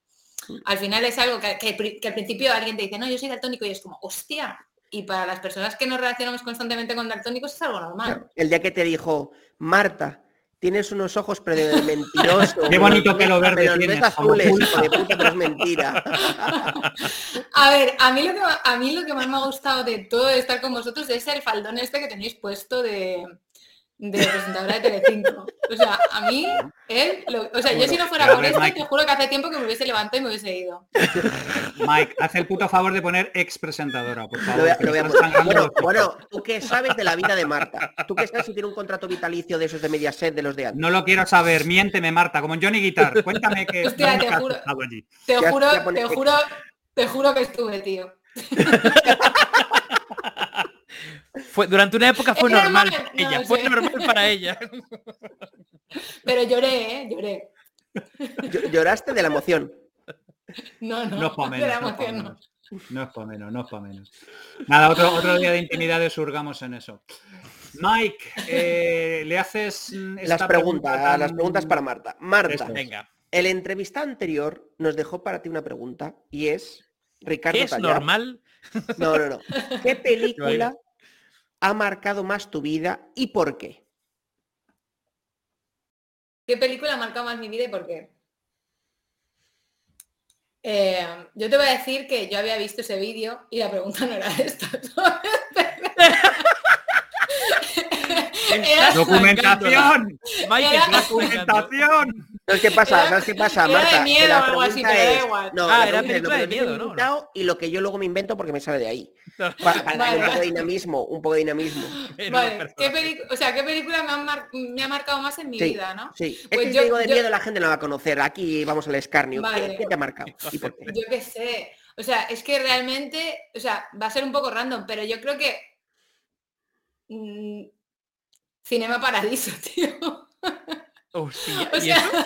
al final es algo que, al principio alguien te dice, no, yo soy daltónico y es como, hostia. Y para las personas que nos relacionamos constantemente con daltónicos es algo normal. El día que te dijo, Marta, tienes unos ojos pero de mentiroso. (laughs) Qué bonito pelo verde pero tienes, azules, pulpa". hijo de puta, pero es mentira. (laughs) A ver, a mí, lo que, a mí lo que más me ha gustado de todo de estar con vosotros es el faldón este que tenéis puesto de, de presentadora de Telecinco. O sea, a mí, él, lo- o sea, yo si no fuera por esto, Mike. te juro que hace tiempo que me hubiese levantado y me hubiese ido. Mike, haz el puto favor de poner ex presentadora, por favor. Lo voy a- que lo voy a me poner. estás sangrando Bueno, bueno, ¿tú qué sabes de la vida de Marta? ¿Tú qué sabes si tiene un contrato vitalicio de esos de Mediaset, de los de antes? No lo quiero saber, miénteme Marta, como en Johnny Guitar. Cuéntame que Hostia, te juro. estado allí. Te juro, te juro, te juro que estuve, tío. (laughs) Fue, durante una época fue normal normal, para ella, no fue sé. normal para ella. Pero lloré, ¿eh? Lloré. Ll- Lloraste de la emoción. No, no, No es para de la menos, no pa' menos. No es para menos, no es para menos. Nada, otro, otro día de intimidades surgamos en eso. Mike, eh, le haces esta Las preguntas, pregunta tan- las preguntas para Marta. Marta. Venga, el entrevistado anterior nos dejó para ti una pregunta y es Ricardo ¿qué es Tallar. normal? No, no, no. ¿Qué (laughs) película ha marcado más tu vida y por qué? ¿Qué película ha marcado más mi vida y por qué? Eh, yo te voy a decir que yo había visto ese vídeo y la pregunta no era esta. (laughs) ¡Documentación! Mike. ¡Documentación! ¿Sabes qué pasa? Era- ¿Sabes qué pasa, era de Marta? Que miedo la o algo así, pero da es- igual. No, Ah, era es película que de tiene miedo, ¿no? Y lo que yo luego me invento porque me sale de ahí. No, Para, para darle un Vale. poco de dinamismo, un poco de dinamismo. (laughs) Vale. ¿qué o sea, ¿qué película me ha, mar- me ha marcado más en mi Sí, vida, no? sí. Es Pues que si yo- digo de yo- miedo la gente no la va a conocer. Aquí vamos al escarnio. ¿Qué- Vale. ¿Qué, te ha marcado? ¿Y por qué? Yo qué sé. O sea, es que realmente, o sea, va a ser un poco random, pero yo creo que mm, Cinema Paradiso, (laughs) tío. Hostia, (laughs) O ¿y sea, eso?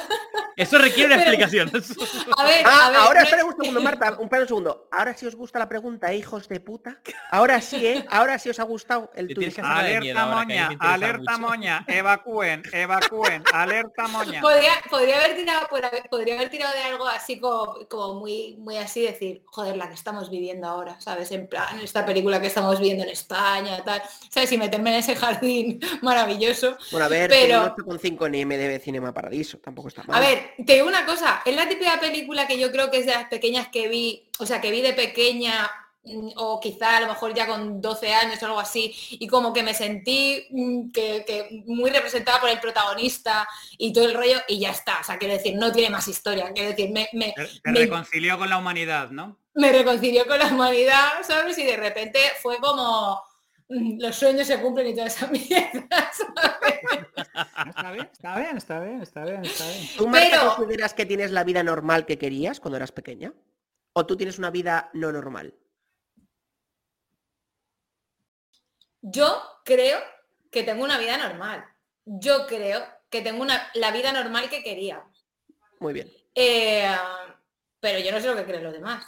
Eso requiere una (laughs) explicación. (laughs) A ver, Ah, a ver, ahora no- espera un segundo, Marta, un, un segundo. Ahora sí os gusta la pregunta, ¿eh, hijos de puta. Ahora sí, ¿eh? Ahora sí os ha gustado el tuit. Alerta ahora, moña, alerta mucho. moña, evacúen, evacúen, alerta moña. Podría, podría haber tirado podría haber tirado de algo así como, como muy muy así decir joder la que estamos viviendo ahora sabes en plan esta película que estamos viendo en España tal sabes y meterme en ese jardín maravilloso Bueno, a ver, Pero- pero... con 5 en IMDB Cinema Paradiso, tampoco está mal. a ver te digo una cosa es la típica película que yo creo que es de las pequeñas que vi o sea que vi de pequeña mm, o quizá a lo mejor ya con 12 años o algo así, y como que me sentí mm, que, que muy representada por el protagonista y todo el rollo, y ya está. O sea, quiero decir, no tiene más historia. Quiero decir, me, me, Te te me- reconcilió con la humanidad, ¿no? me reconcilió con la humanidad, ¿sabes? Y de repente fue como (laughs) los sueños se cumplen y toda esa (laughs) mierda, ¿sabes? Está bien, está bien, está bien, está bien, está bien. ¿Tú, Marta, pero- consideras que tienes la vida normal que querías cuando eras pequeña? ¿O tú tienes una vida no normal? Yo creo que tengo una vida normal. Yo creo que tengo una, la vida normal que quería. Muy bien. Eh, pero yo no sé lo que creen los demás.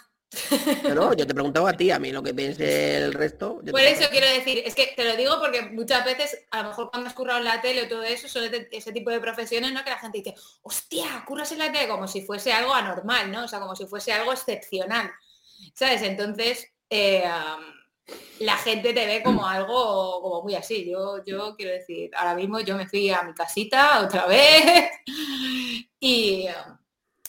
No, no, yo te preguntaba a ti, a mí lo que piense el resto. yo te Por eso quiero decir, es que te lo digo porque muchas veces, a lo mejor cuando has currado en la tele o todo eso, son ese tipo de profesiones, ¿no? Que la gente dice, hostia, curras en la tele como si fuese algo anormal, ¿no? O sea, como si fuese algo excepcional. ¿Sabes? Entonces, eh, la gente te ve como algo como muy así. Yo, yo quiero decir, ahora mismo yo me fui a mi casita otra vez (laughs) y,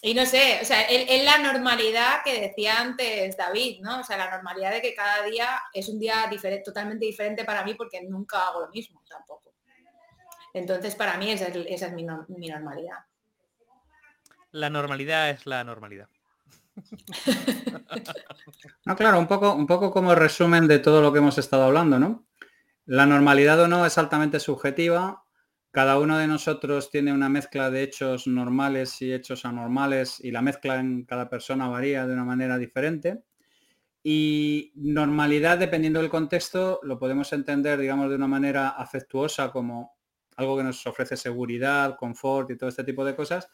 y no sé, o sea, es, la normalidad que decía antes David, ¿no? O sea, la normalidad de que cada día es un día diferente, totalmente diferente para mí porque nunca hago lo mismo tampoco. Entonces, para mí esa es, esa es mi, no- mi normalidad. La normalidad es la normalidad. (laughs) No, claro, un poco, un poco como resumen de todo lo que hemos estado hablando, ¿no? La normalidad o no es altamente subjetiva. Cada uno de nosotros tiene una mezcla de hechos normales y hechos anormales y la mezcla en cada persona varía de una manera diferente. Y normalidad, dependiendo del contexto, lo podemos entender, digamos, de una manera afectuosa como algo que nos ofrece seguridad, confort y todo este tipo de cosas.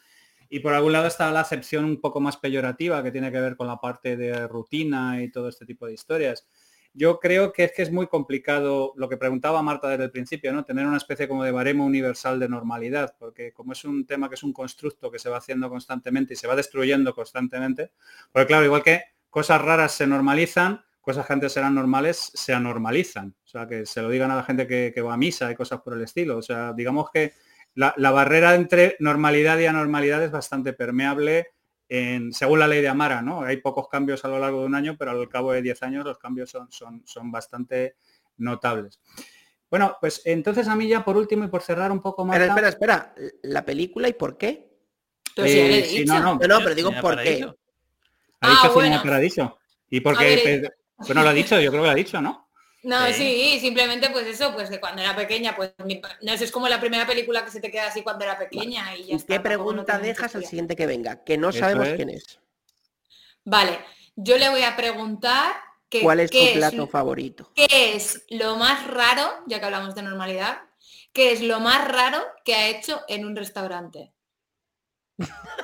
Y por algún lado está la acepción un poco más peyorativa que tiene que ver con la parte de rutina y todo este tipo de historias. Yo creo que es que es muy complicado lo que preguntaba Marta desde el principio, ¿no? Tener una especie como de baremo universal de normalidad, porque como es un tema que es un constructo que se va haciendo constantemente y se va destruyendo constantemente, porque claro, igual que cosas raras se normalizan, cosas que antes eran normales se anormalizan. O sea, que se lo digan a la gente que, va a misa y cosas por el estilo. O sea, digamos que la barrera entre normalidad y anormalidad es bastante permeable en, según la ley de Amara, ¿no? Hay pocos cambios a lo largo de un año, pero al cabo de 10 años los cambios son, son, son bastante notables. Bueno, pues entonces a mí ya por último y por cerrar un poco más. Espera, espera, espera. ¿La película y por qué? Pero le he Eh, sí, no, no. No, no, pero digo por qué. Ha dicho Ah, bueno. Paradiso. Y A porque, ver, eh, bueno, lo ha dicho, yo creo que lo ha dicho, ¿no? No, Sí. sí, simplemente pues eso, pues que cuando era pequeña, pues mi- no sé, es como la primera película que se te queda así cuando era pequeña y ya ¿Y está. qué pregunta dejas al siguiente que venga? Que no Eso sabemos es. quién es. Vale, yo le voy a preguntar que, ¿Cuál es tu plato favorito? qué es lo más raro, ya que hablamos de normalidad, qué es lo más raro que ha hecho en un restaurante. (laughs)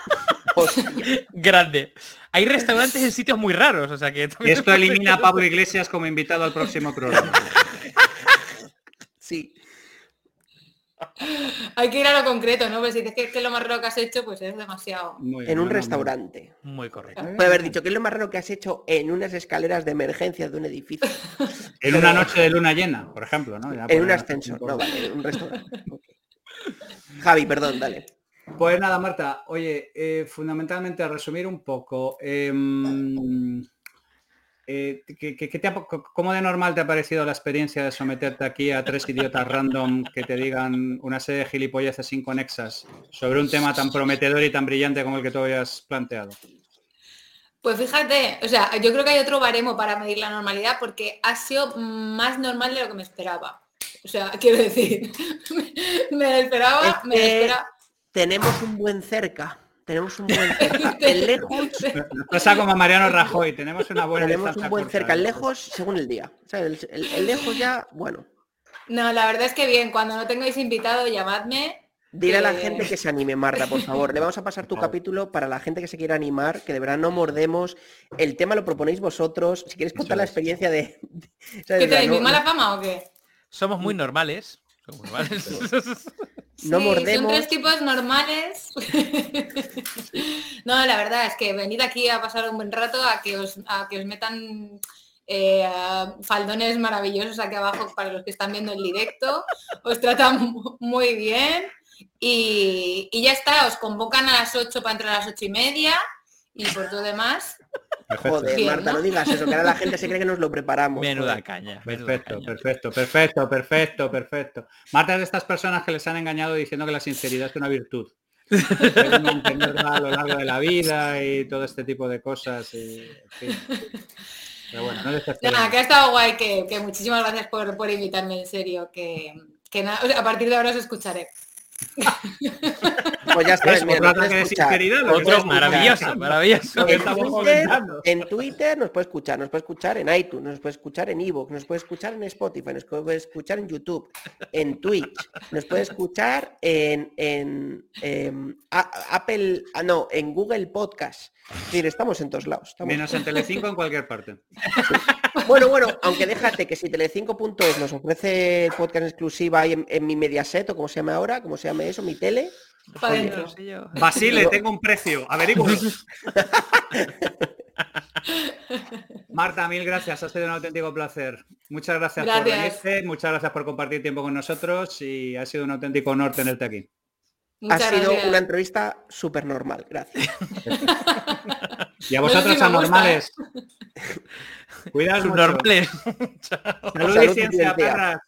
(laughs) Hostia, Grande. Hay restaurantes en sitios muy raros, o sea que... Esto elimina a Pablo Iglesias como invitado al próximo programa. (laughs) sí. Hay que ir a lo concreto, ¿no? Pues si dices que, que es lo más raro que has hecho, pues es demasiado. Muy bien, En un restaurante. Muy correcto. Puede haber dicho, ¿qué es lo más raro que has hecho en unas escaleras de emergencia de un edificio? (laughs) En una noche de luna llena, por ejemplo, ¿no? Ya En un ascensor. No, vale, en un restaurante. Javi, perdón, dale. Pues nada, Marta, oye, eh, fundamentalmente a resumir un poco, em, eh, ¿qué- te ha- ¿cómo de normal te ha parecido la experiencia de someterte aquí a tres idiotas random que te digan una serie de gilipolleces inconexas sobre un tema tan prometedor y tan brillante como el que tú habías planteado? Pues fíjate, o sea, yo creo que hay otro baremo para medir la normalidad porque ha sido más normal de lo que me esperaba. O sea, (laughs) quiero decir, me esperaba, Es me esperaba. Tenemos un buen cerca. Tenemos un buen (laughs) cerca. En lejos (laughs) Pasa como a Mariano Rajoy, tenemos una buena tenemos un buen cerca. ¿eh? Lejos según el día. O sea, el, el- el lejos ya, bueno. No, la verdad es que bien, cuando no tengáis invitado, llamadme Dile a la gente que se anime, Marta, por favor. Le vamos a pasar tu (laughs) capítulo para la gente que se quiera animar, que de verdad no mordemos. El tema lo proponéis vosotros. Si quieres contar la experiencia de... de- ¿sabes? ¿Qué tenéis? no- ¿Mi mala fama o qué? Somos muy normales. Somos normales. No Sí, mordemos. Son tres tipos normales. (laughs) no, la verdad es que venid aquí a pasar un buen rato, a que os, a que os metan eh, faldones maravillosos aquí abajo para los que están viendo el directo. Os tratan mu- (laughs) muy bien. Y, y ya está, os convocan a las 8 para entrar a las 8 y media. Y por todo demás, Joder, Marta, ¿no? no digas eso, que ahora la gente se cree que nos lo preparamos. Menuda joder. caña. menuda Perfecto, caña. perfecto, perfecto, perfecto, perfecto. Marta es de estas personas que les han engañado diciendo que la sinceridad es una virtud. Mantenerla a lo largo de la vida y todo este tipo de cosas. y, en fin. Pero bueno, no nada, que ha estado guay, que, que muchísimas gracias por, por invitarme, en serio, que, que nada, o sea, a partir de ahora os escucharé. (laughs) Pues ya está. Maravilloso, maravilloso. En Twitter, en nos puede escuchar, nos puede escuchar en iTunes, nos puede escuchar en Evox, nos puede escuchar en Spotify, nos puede escuchar en YouTube, en Twitch, nos puede escuchar en, en, em, a- Apple, ah, no, en Google Podcast. Estamos en todos lados. estamos- Menos en (laughs) Telecinco en cualquier parte. Bueno, bueno, aunque déjate que si Telecinco.es nos ofrece el podcast exclusiva ahí en, en mi Mediaset o como se llame ahora, como se llame eso, mi tele, Oye, dentro. No sé yo. Basile, tengo un precio. Averígüalo. (laughs) Marta, mil gracias. Ha sido un auténtico placer. Muchas gracias, por venirte, muchas gracias por compartir tiempo con nosotros y ha sido un auténtico honor tenerte aquí. Muchas ha sido gracias. una entrevista súper normal. Gracias. (laughs) Y a No sé vosotros, gusta, anormales. Cuidaos mucho. Subnormales. Salud, Salud y ciencia. perras.